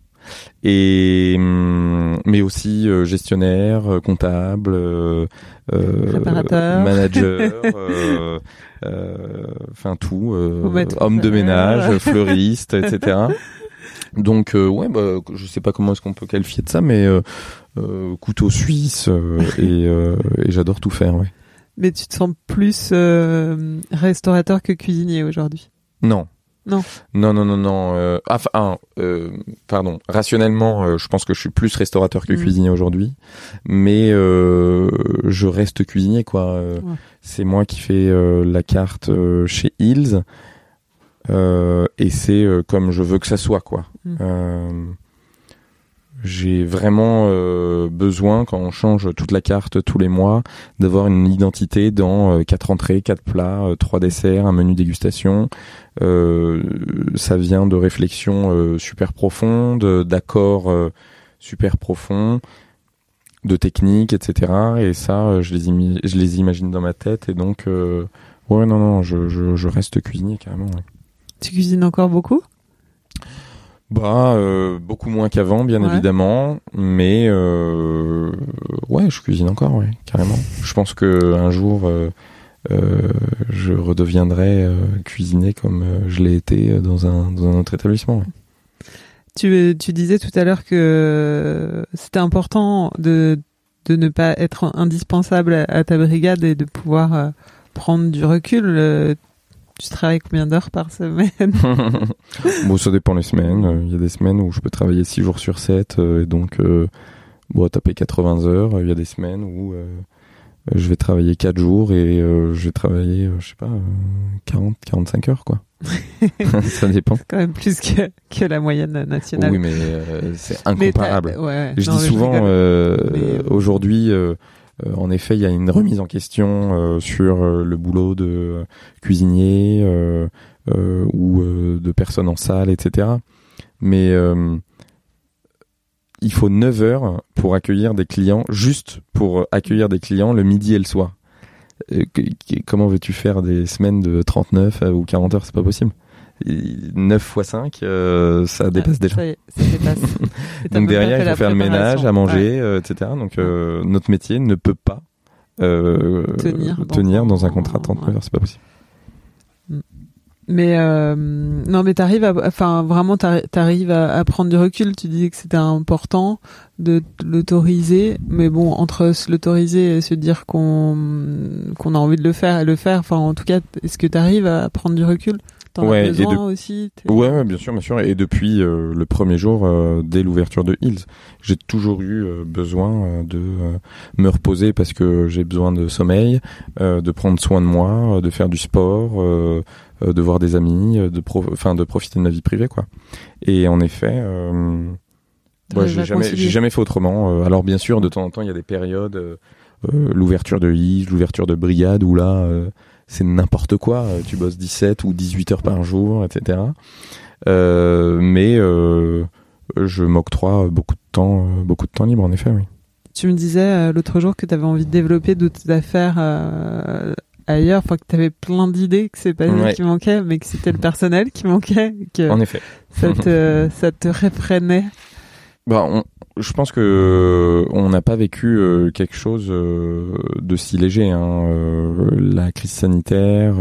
et hum, mais aussi euh, gestionnaire, euh, comptable, euh, manager, enfin tout, homme de ménage, fleuriste, etc. Donc ouais, bah, je sais pas comment est-ce qu'on peut qualifier de ça, mais couteau suisse et, et j'adore tout faire. Ouais.
Mais tu te sens plus restaurateur que cuisinier aujourd'hui?
Non,
non.
Non, non, non, non. Euh, enfin, euh, pardon. Rationnellement, euh, je pense que je suis plus restaurateur que mm. cuisinier aujourd'hui, mais je reste cuisinier, quoi. C'est moi qui fais la carte chez Hills, et c'est comme je veux que ça soit, quoi. Mm j'ai vraiment euh, besoin, quand on change toute la carte tous les mois, d'avoir une identité dans euh, quatre entrées, quatre plats, euh, trois desserts, un menu dégustation. ça vient de réflexions super profondes, d'accords super profonds, de techniques, etc. Et ça, je les, imagine dans ma tête. Et donc, ouais, non, non, je reste cuisinier carrément.
Tu cuisines encore beaucoup?
Bah, euh, beaucoup moins qu'avant, bien évidemment, mais euh, ouais, je cuisine encore, ouais, carrément. Je pense que un jour, euh, je redeviendrai cuisiner comme je l'ai été dans un dans un autre établissement.
Tu, tu disais tout à l'heure que c'était important de de ne pas être indispensable à ta brigade et de pouvoir prendre du recul. Tu travailles combien d'heures par semaine?
Bon, ça dépend les semaines. Il y a des semaines où je peux travailler 6 jours sur 7 euh, et donc euh, bon, taper 80 heures. Il y a des semaines où euh, je vais travailler 4 jours et je vais travailler, je sais pas, 40, 45 heures quoi. ça dépend.
C'est quand même plus que, que la moyenne nationale.
Oui, mais c'est incomparable. je dis souvent, aujourd'hui, euh, en effet, il y a une remise en question euh, sur euh, le boulot de cuisinier ou de personnes en salle, etc. Mais il faut 9 heures pour accueillir des clients, juste pour accueillir des clients le midi et le soir. comment veux-tu faire des semaines de 39 ou 40 heures? C'est pas possible. 9 x 5, ça dépasse déjà. Donc derrière, il faut faire le ménage, à manger, euh, etc. Donc euh, notre métier ne peut pas euh, tenir, dans, un contrat de 39 heures, c'est pas possible.
Mm. Mais non, mais t'arrives à, enfin vraiment t'arrives à, à prendre du recul. Tu disais que c'était important de l'autoriser, mais bon entre l'autoriser et se dire qu'on qu'on a envie de le faire et le faire. Enfin, en tout cas, est-ce que t'arrives à prendre du recul?
Ouais,
aussi
ouais, bien sûr, bien sûr. Et depuis euh, le premier jour, euh, dès l'ouverture de Hills, j'ai toujours eu euh, besoin de me reposer parce que j'ai besoin de sommeil, de prendre soin de moi, de faire du sport, de voir des amis, de enfin de profiter de ma vie privée, quoi. Et en effet. Ouais, j'ai jamais, jamais fait autrement. alors bien sûr, de temps en temps, il y a des périodes, l'ouverture de Hills, l'ouverture de Brigade, où là, c'est n'importe quoi. Euh, tu bosses 17 ou 18 heures par jour, etc. Euh, mais euh, je m'octroie beaucoup de temps, beaucoup de temps libre, en effet, oui.
Tu me disais l'autre jour que tu avais envie de développer d'autres affaires ailleurs, enfin que tu avais plein d'idées, que c'est pas ouais. qui manquait, mais que c'était le personnel qui manquait. Que
en effet.
Ça te, ça te réfrénait.
Bah, on, je pense que euh, on n'a pas vécu euh, quelque chose euh, de si léger. Hein. la crise sanitaire,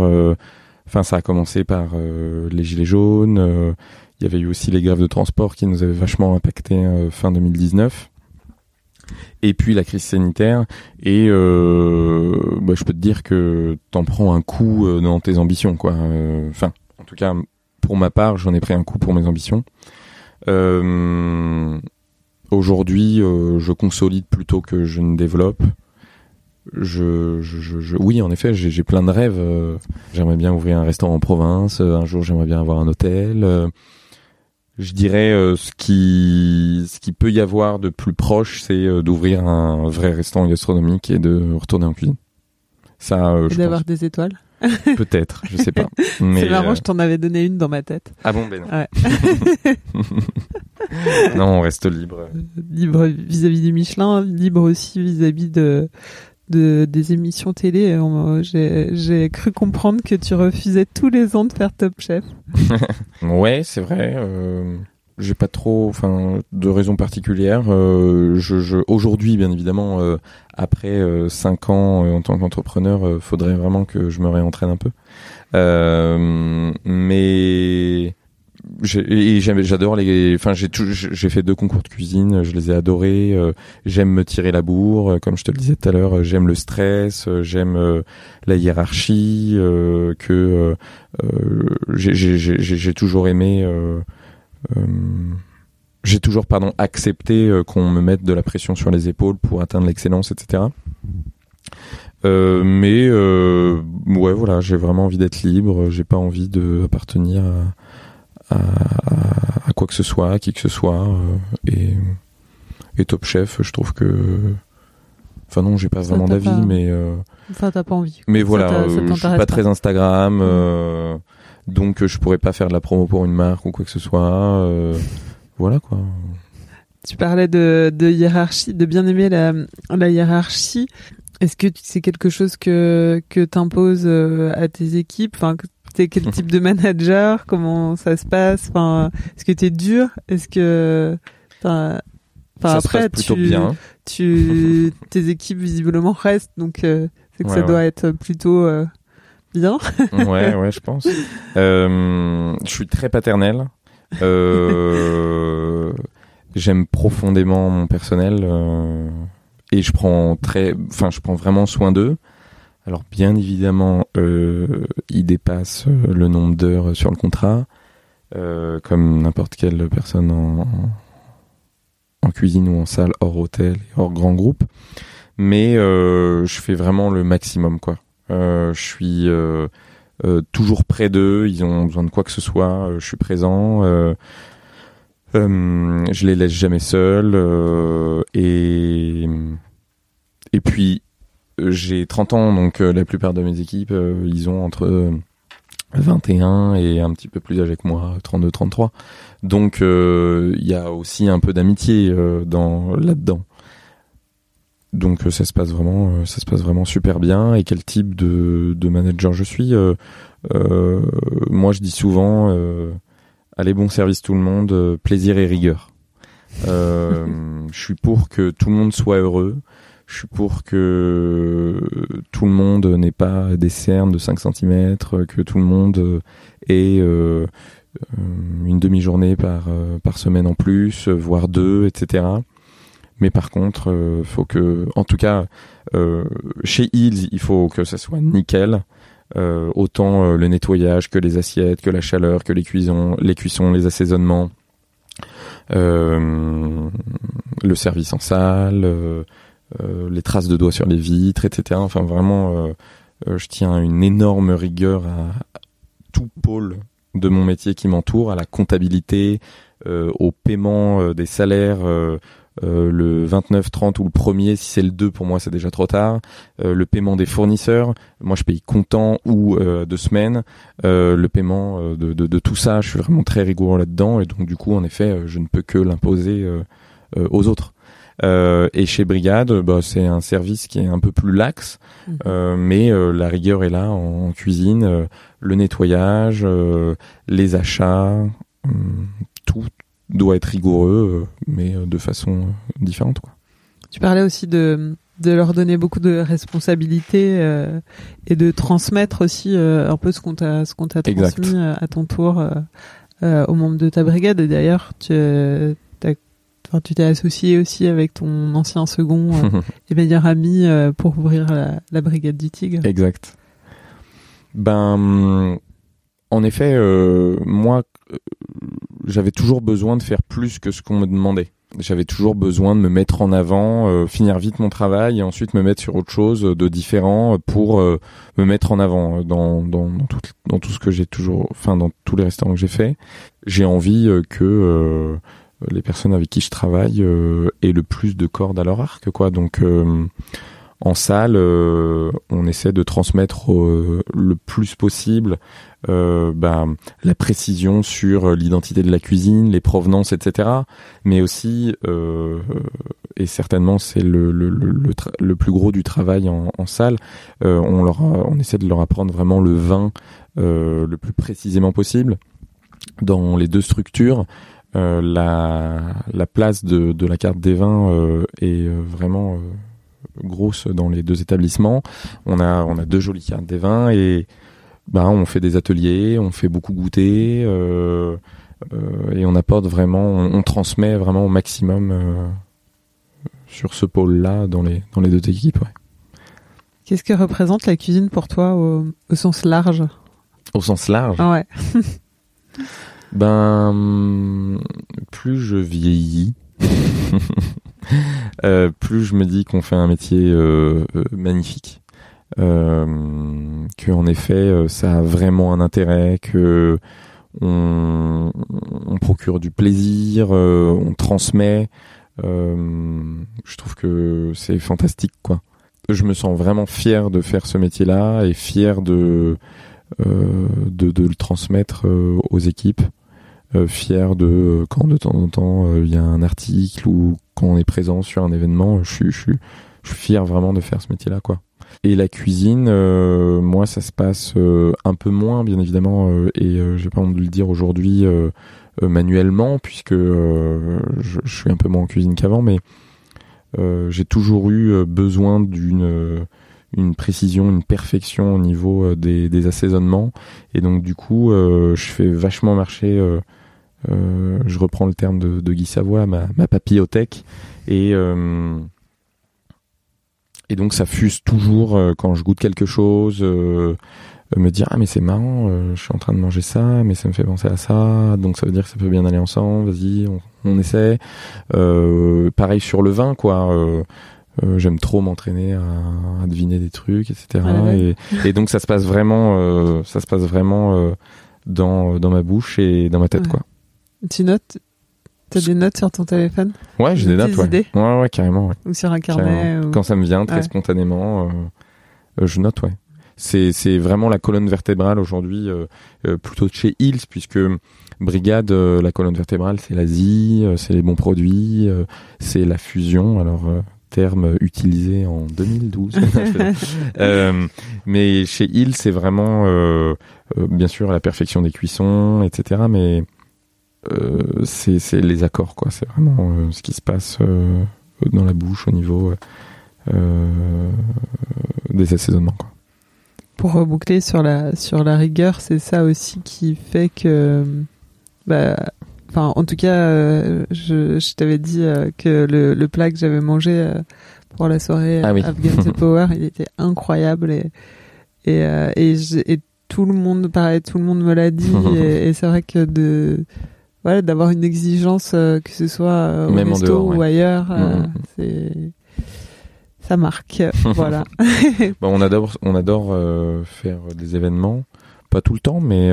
enfin ça a commencé par les gilets jaunes. Il y avait eu aussi les grèves de transport qui nous avaient vachement impacté fin 2019. Et puis la crise sanitaire. Et bah, je peux te dire que t'en prends un coup dans tes ambitions, quoi. Enfin, en tout cas, pour ma part, j'en ai pris un coup pour mes ambitions. Euh, Aujourd'hui, euh, je consolide plutôt que je ne développe. Je, je, je, oui, en effet, j'ai plein de rêves. euh, j'aimerais bien ouvrir un restaurant en province. euh, un jour, j'aimerais bien avoir un hôtel. euh, je dirais euh, ce qui ce qui peut y avoir de plus proche, c'est d'ouvrir un vrai restaurant gastronomique et de retourner en cuisine. Ça,
Et d'avoir des étoiles.
peut-être, je sais pas. Mais
C'est marrant,
euh,
je t'en avais donné une dans ma tête.
ah bon, ben non.
Ouais.
non, on reste libre.
libre vis-à-vis du Michelin, libre aussi vis-à-vis de, de des émissions télé. On- J'ai j'ai cru comprendre que tu refusais tous les ans de faire Top Chef.
Ouais, c'est vrai. Euh, j'ai pas trop, enfin, de raisons particulières. Euh, je, je, aujourd'hui, bien évidemment, euh, après euh, cinq ans euh, en tant qu'entrepreneur, euh, faudrait vraiment que je me réentraîne un peu. Euh, mais j'adore les. Enfin, j'ai j'ai fait deux concours de cuisine. Je les ai adorés. euh, j'aime me tirer la bourre, comme je te le disais tout à l'heure. J'aime le stress. j'aime euh, la hiérarchie. euh, que j'ai toujours aimé. Euh, j'ai toujours pardon accepté euh, qu'on me mette de la pression sur les épaules pour atteindre l'excellence, etc. Euh, mais euh, ouais, voilà, j'ai vraiment envie d'être libre. J'ai pas envie de appartenir à, à, à quoi que ce soit, à qui que ce soit. euh, et, et Top Chef, je trouve que, enfin non, j'ai pas
Ça
vraiment d'avis,
pas-
mais
Enfin, t'as pas envie.
mais
Ça
voilà, je suis pas très Instagram, euh, donc euh, je pourrais pas faire de la promo pour une marque ou quoi que ce soit. euh, voilà quoi.
Tu parlais de, de hiérarchie, de bien aimer la, la hiérarchie. Est-ce que c'est quelque chose que, que t'imposes euh, à tes équipes? Enfin, t'es quel type de manager? Comment ça se passe? Enfin, est-ce que t'es dur? Est-ce que enfin,
se
après
passe plutôt
tu,
bien.
tu tes équipes visiblement restent, donc euh, c'est que
Ouais,
ça
ouais.
doit être plutôt euh, bien.
ouais, ouais, je pense. Euh, je suis très paternel. Euh, J'aime profondément mon personnel euh, et je prends très, enfin, je prends vraiment soin d'eux. Alors bien évidemment, ils dépassent le nombre d'heures sur le contrat, comme n'importe quelle personne en, en cuisine ou en salle, hors hôtel, hors grand groupe. Mais je fais vraiment le maximum, quoi. Euh, je suis euh, euh, toujours près d'eux. Ils ont besoin de quoi que ce soit. je suis présent. Je les laisse jamais seuls. et et puis j'ai 30 ans, donc la plupart de mes équipes, ils ont entre euh, 21 et un petit peu plus âgés que moi, 32, 33. Donc il y a aussi un peu d'amitié euh, dans là-dedans. Donc euh, ça se passe vraiment, euh, ça se passe vraiment super bien. Et quel type de, de manager je suis euh, Moi, je dis souvent, allez bon service tout le monde, plaisir et rigueur. Euh, je suis pour que tout le monde soit heureux. Je suis pour que tout le monde n'ait pas des cernes de 5 cm, que tout le monde ait euh, une demi-journée par, par semaine en plus, voire deux, etc. Mais par contre, euh, faut que, en tout cas, euh, chez Hills, il faut que ça soit nickel. Euh, autant le nettoyage que les assiettes, que la chaleur, que les cuissons, les cuissons, les assaisonnements, le service en salle, les traces de doigts sur les vitres, etc. Enfin, vraiment, je tiens une énorme rigueur à tout pôle de mon métier qui m'entoure, à la comptabilité, au paiement des salaires. Euh, le 29, 30 ou le premier, si c'est le 2 pour moi c'est déjà trop tard. Euh, le paiement des fournisseurs, moi je paye comptant ou euh, deux semaines. Euh, le paiement euh, de, de, de tout ça, je suis vraiment très rigoureux là-dedans et donc du coup en effet je ne peux que l'imposer euh, euh, aux autres. Euh, et chez Brigade, bah, c'est un service qui est un peu plus laxe,
Mhm.
euh, mais euh, la rigueur est là en, en cuisine, euh, le nettoyage, euh, les achats, hum, tout doit être rigoureux, euh, mais euh, de façon euh, différente. Quoi.
Tu parlais aussi de, de leur donner beaucoup de responsabilités euh, et de transmettre aussi euh, un peu ce qu'on t'a ce qu'on t'a
Exact.
transmis euh, à ton tour aux membres de ta brigade. Et d'ailleurs, tu enfin, tu t'es associé aussi avec ton ancien second et meilleur ami euh, pour ouvrir la, la brigade du Tigre.
Exact. Ben, en effet, euh, moi, j'avais toujours besoin de faire plus que ce qu'on me demandait. J'avais toujours besoin de me mettre en avant, euh, finir vite mon travail et ensuite me mettre sur autre chose de différent pour euh, me mettre en avant dans, dans, dans, tout, dans tout ce que j'ai toujours, enfin dans tous les restaurants que j'ai fait. J'ai envie euh, que les personnes avec qui je travaille aient le plus de cordes à leur arc, quoi. Donc en salle, euh, on essaie de transmettre euh, le plus possible euh, bah, la précision sur l'identité de la cuisine, les provenances, etc. Mais aussi, et certainement c'est le, le, le, plus gros du travail en, en salle, on, leur on essaie de leur apprendre vraiment le vin le plus précisément possible dans les deux structures. la, la place de, de la carte des vins est vraiment grosse dans les deux établissements. On a, on a deux jolies cartes des vins et ben, on fait des ateliers, on fait beaucoup goûter euh, euh, et on apporte vraiment, on, transmet vraiment au maximum euh, sur ce pôle-là dans les, dans les deux équipes.
Qu'est-ce que représente la cuisine pour toi au, sens large?
Au sens large?
Ouais.
ben, plus je vieillis, plus je me dis qu'on fait un métier euh, euh, magnifique. que en effet ça a vraiment un intérêt que on, procure du plaisir on transmet je trouve que c'est fantastique je me sens vraiment fier de faire ce métier là et fier de le transmettre aux équipes euh, fier de euh, quand de temps en temps euh, il y a un article ou quand on est présent sur un événement, je suis, fier vraiment de faire ce métier-là, quoi. Et la cuisine, moi, ça se passe un peu moins, bien évidemment, et j'ai pas envie de le dire aujourd'hui manuellement, puisque je, suis un peu moins en cuisine qu'avant, mais j'ai toujours eu besoin d'une une précision, une perfection au niveau des assaisonnements, et donc du coup, je fais vachement marcher euh, je reprends le terme de, de Guy Savoie, ma, ma papillothèque. Et, euh, et donc ça fuse toujours euh, quand je goûte quelque chose, me dire ah mais c'est marrant, je suis en train de manger ça, mais ça me fait penser à ça, donc ça veut dire que ça peut bien aller ensemble. Vas-y, on, on, essaie. pareil sur le vin, quoi. j'aime trop m'entraîner à, à, deviner des trucs, etc. Et, et, donc ça se passe vraiment, ça se passe vraiment dans dans ma bouche et dans ma tête, quoi.
Tu notes T'as des notes sur ton téléphone
Ouais, j'ai des, notes, ouais. ouais. Ouais, carrément, ouais.
Ou sur un carnet
Quand ça me vient très spontanément, euh, euh, je note, ouais. C'est, c'est vraiment la colonne vertébrale aujourd'hui, euh, euh plutôt de chez Hills, puisque Brigade, euh, la colonne vertébrale, c'est l'Asie, c'est les bons produits, c'est la fusion. Alors, terme utilisé en 2012. mais chez Hills, c'est vraiment, bien sûr, la perfection des cuissons, etc. Mais euh, c'est les accords, quoi. C'est vraiment euh, ce qui se passe euh, dans la bouche au niveau des assaisonnements, quoi.
Pour reboucler sur la sur la rigueur, c'est ça aussi qui fait que, bah, enfin, en tout cas, je, je t'avais dit que le, le, plat que j'avais mangé pour la soirée ah Afghan Power, il était incroyable et et, et, et, tout le monde, pareil, tout le monde me l'a dit et, et c'est vrai que de voilà, d'avoir une exigence, euh, que ce soit euh, au resto ou ailleurs, euh, mm, mm. c'est ça marque. voilà.
bon, on adore, on adore faire des événements, pas tout le temps, mais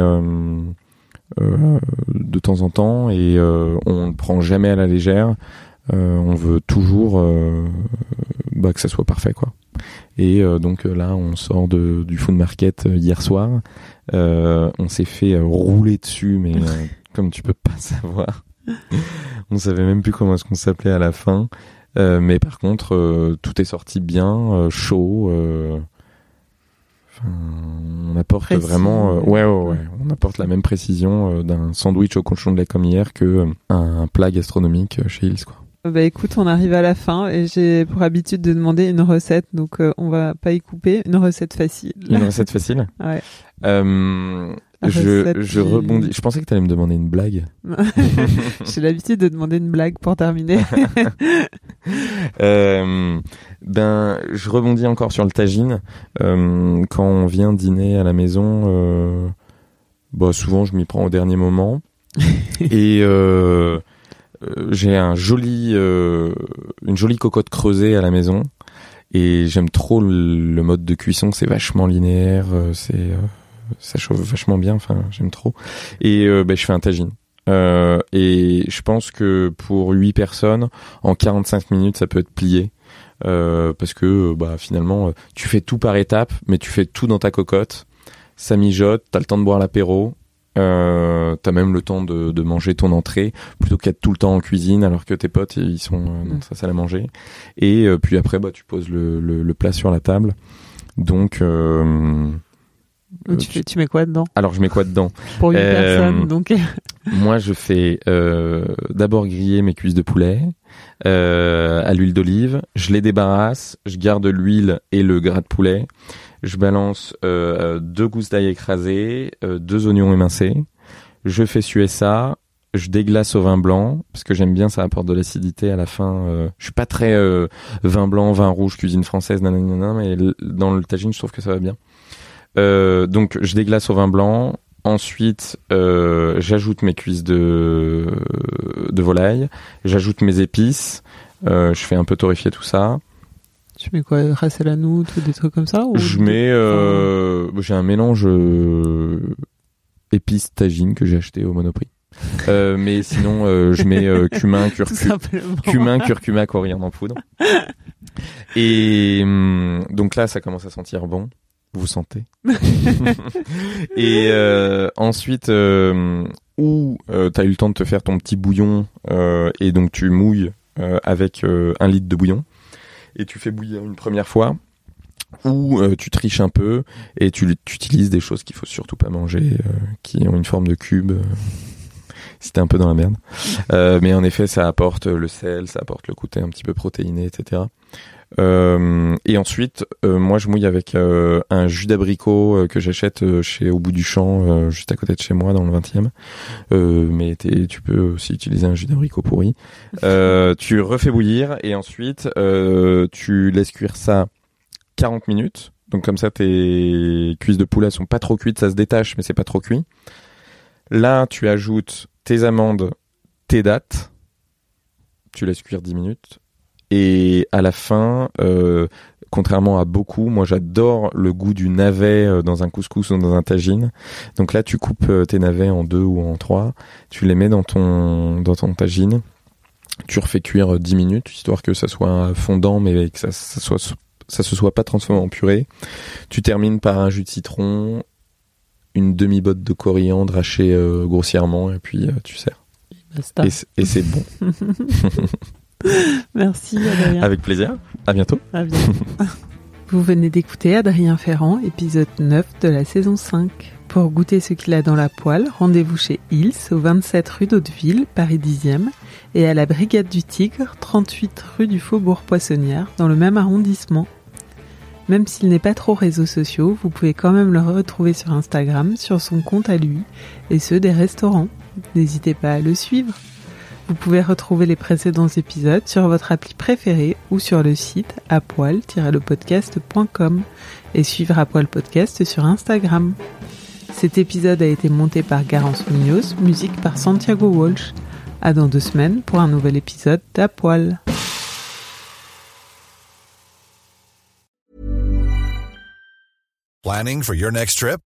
de temps en temps, et on ne prend jamais à la légère. on veut toujours bah, que ça soit parfait, quoi. Et donc là, on sort de, du food market hier soir. on s'est fait rouler dessus, mais comme tu peux pas savoir. on savait même plus comment est-ce qu'on s'appelait à la fin. Euh, mais par contre, euh, tout est sorti bien, euh, chaud. on apporte vraiment, ouais, ouais, ouais, on apporte la même précision d'un sandwich au cochon de lait comme hier que un, plat gastronomique chez Hills, quoi.
Bah écoute, on arrive à la fin et j'ai pour habitude de demander une recette, donc on va pas y couper. Une recette facile.
Une recette facile?
ouais.
Je, je rebondis. Je pensais que tu allais me demander une blague.
J'ai l'habitude de demander une blague pour terminer.
euh, ben, je rebondis encore sur le tagine. Euh, quand on vient dîner à la maison, euh, bah, souvent je m'y prends au dernier moment. et j'ai un joli, une jolie cocotte creusée à la maison. Et j'aime trop le, le mode de cuisson, c'est vachement linéaire, c'est ça chauffe vachement bien. Enfin, j'aime trop. Et euh, ben, je fais un tagine. Euh, et je pense que pour 8 personnes, en 45 minutes, ça peut être plié. Euh, parce que bah finalement, euh, tu fais tout par étapes, mais tu fais tout dans ta cocotte. Ça mijote, t'as le temps de boire l'apéro. Euh, t'as même le temps de, de manger ton entrée plutôt qu'être tout le temps en cuisine alors que tes potes ils sont euh, dans
Mm.
sa salle à manger et euh, puis après bah tu poses le, le, le plat sur la table donc euh,
tu,
tu-
fais- tu mets quoi dedans?
Alors je mets quoi dedans?
Pour une
Euh,
personne, donc.
Moi, je fais euh, d'abord griller mes cuisses de poulet euh, à l'huile d'olive. Je les débarrasse, je garde l'huile et le gras de poulet. Je balance euh, deux gousses d'ail écrasées, euh, deux oignons émincés. Je fais suer ça. Je déglace au vin blanc parce que j'aime bien, ça apporte de l'acidité à la fin. Euh, je suis pas très euh, vin blanc, vin rouge, cuisine française, nanana, mais dans le tagine, je trouve que ça va bien. Euh, donc, je déglace au vin blanc. Ensuite, euh, j'ajoute mes cuisses de, de volaille, j'ajoute mes épices, euh, je fais un peu torréfier tout ça.
Tu mets quoi Ras el hanout ou des trucs comme ça ou
Je mets, euh, j'ai un mélange euh, épices tagine que j'ai acheté au Monoprix. Euh, mais sinon, euh, je mets cumin, curcuma, cumin, curcuma, coriandre en poudre. Et hum, donc là, ça commence à sentir bon. Vous sentez Et euh, ensuite, euh, ou euh, t'as eu le temps de te faire ton petit bouillon euh, et donc tu mouilles euh, avec euh, un litre de bouillon et tu fais bouillir une première fois. Ou euh, tu triches un peu et tu, tu utilises des choses qu'il faut surtout pas manger, euh, qui ont une forme de cube. si t'es un peu dans la merde. Euh, mais en effet, ça apporte le sel, ça apporte le côté un petit peu protéiné, etc. Euh, et ensuite, euh, moi, je mouille avec euh, un jus d'abricot euh, que j'achète euh, chez Au bout du champ, euh, juste à côté de chez moi, dans le 20e. Euh, mais tu peux aussi utiliser un jus d'abricot pourri. Euh, tu refais bouillir et ensuite, euh, tu laisses cuire ça 40 minutes. Donc comme ça, tes cuisses de poulet sont pas trop cuites, ça se détache, mais c'est pas trop cuit. Là, tu ajoutes tes amandes, tes dattes. Tu laisses cuire 10 minutes. Et à la fin, euh, contrairement à beaucoup, moi j'adore le goût du navet euh, dans un couscous ou dans un tagine. Donc là, tu coupes euh, tes navets en deux ou en trois, tu les mets dans ton dans ton tagine, tu refais cuire euh, 10 minutes histoire que ça soit fondant mais que ça, ça soit ça se soit pas transformé en purée. Tu termines par un jus de citron, une demi botte de coriandre hachée grossièrement et puis tu sers.
Basta.
Et c'est bon.
Merci Adrien.
Avec plaisir. À bientôt.
À bientôt. Vous venez d'écouter Adrien Ferrand, épisode 9 de la saison 5. Pour goûter ce qu'il a dans la poêle, rendez-vous chez Hills, au 27 rue d'Hauteville, Paris 10e, et à la Brigade du Tigre, 38 rue du Faubourg Poissonnière, dans le même arrondissement. Même s'il n'est pas trop réseaux sociaux, vous pouvez quand même le retrouver sur Instagram, sur son compte à lui, et ceux des restaurants. N'hésitez pas à le suivre. Vous pouvez retrouver les précédents épisodes sur votre appli préférée ou sur le site apoil-lepodcast.com et suivre Apoil Podcast sur Instagram. Cet épisode a été monté par Garance Munoz, musique par Santiago Walsh. À dans deux semaines pour un nouvel épisode d'Apoil.
Planning for your next trip?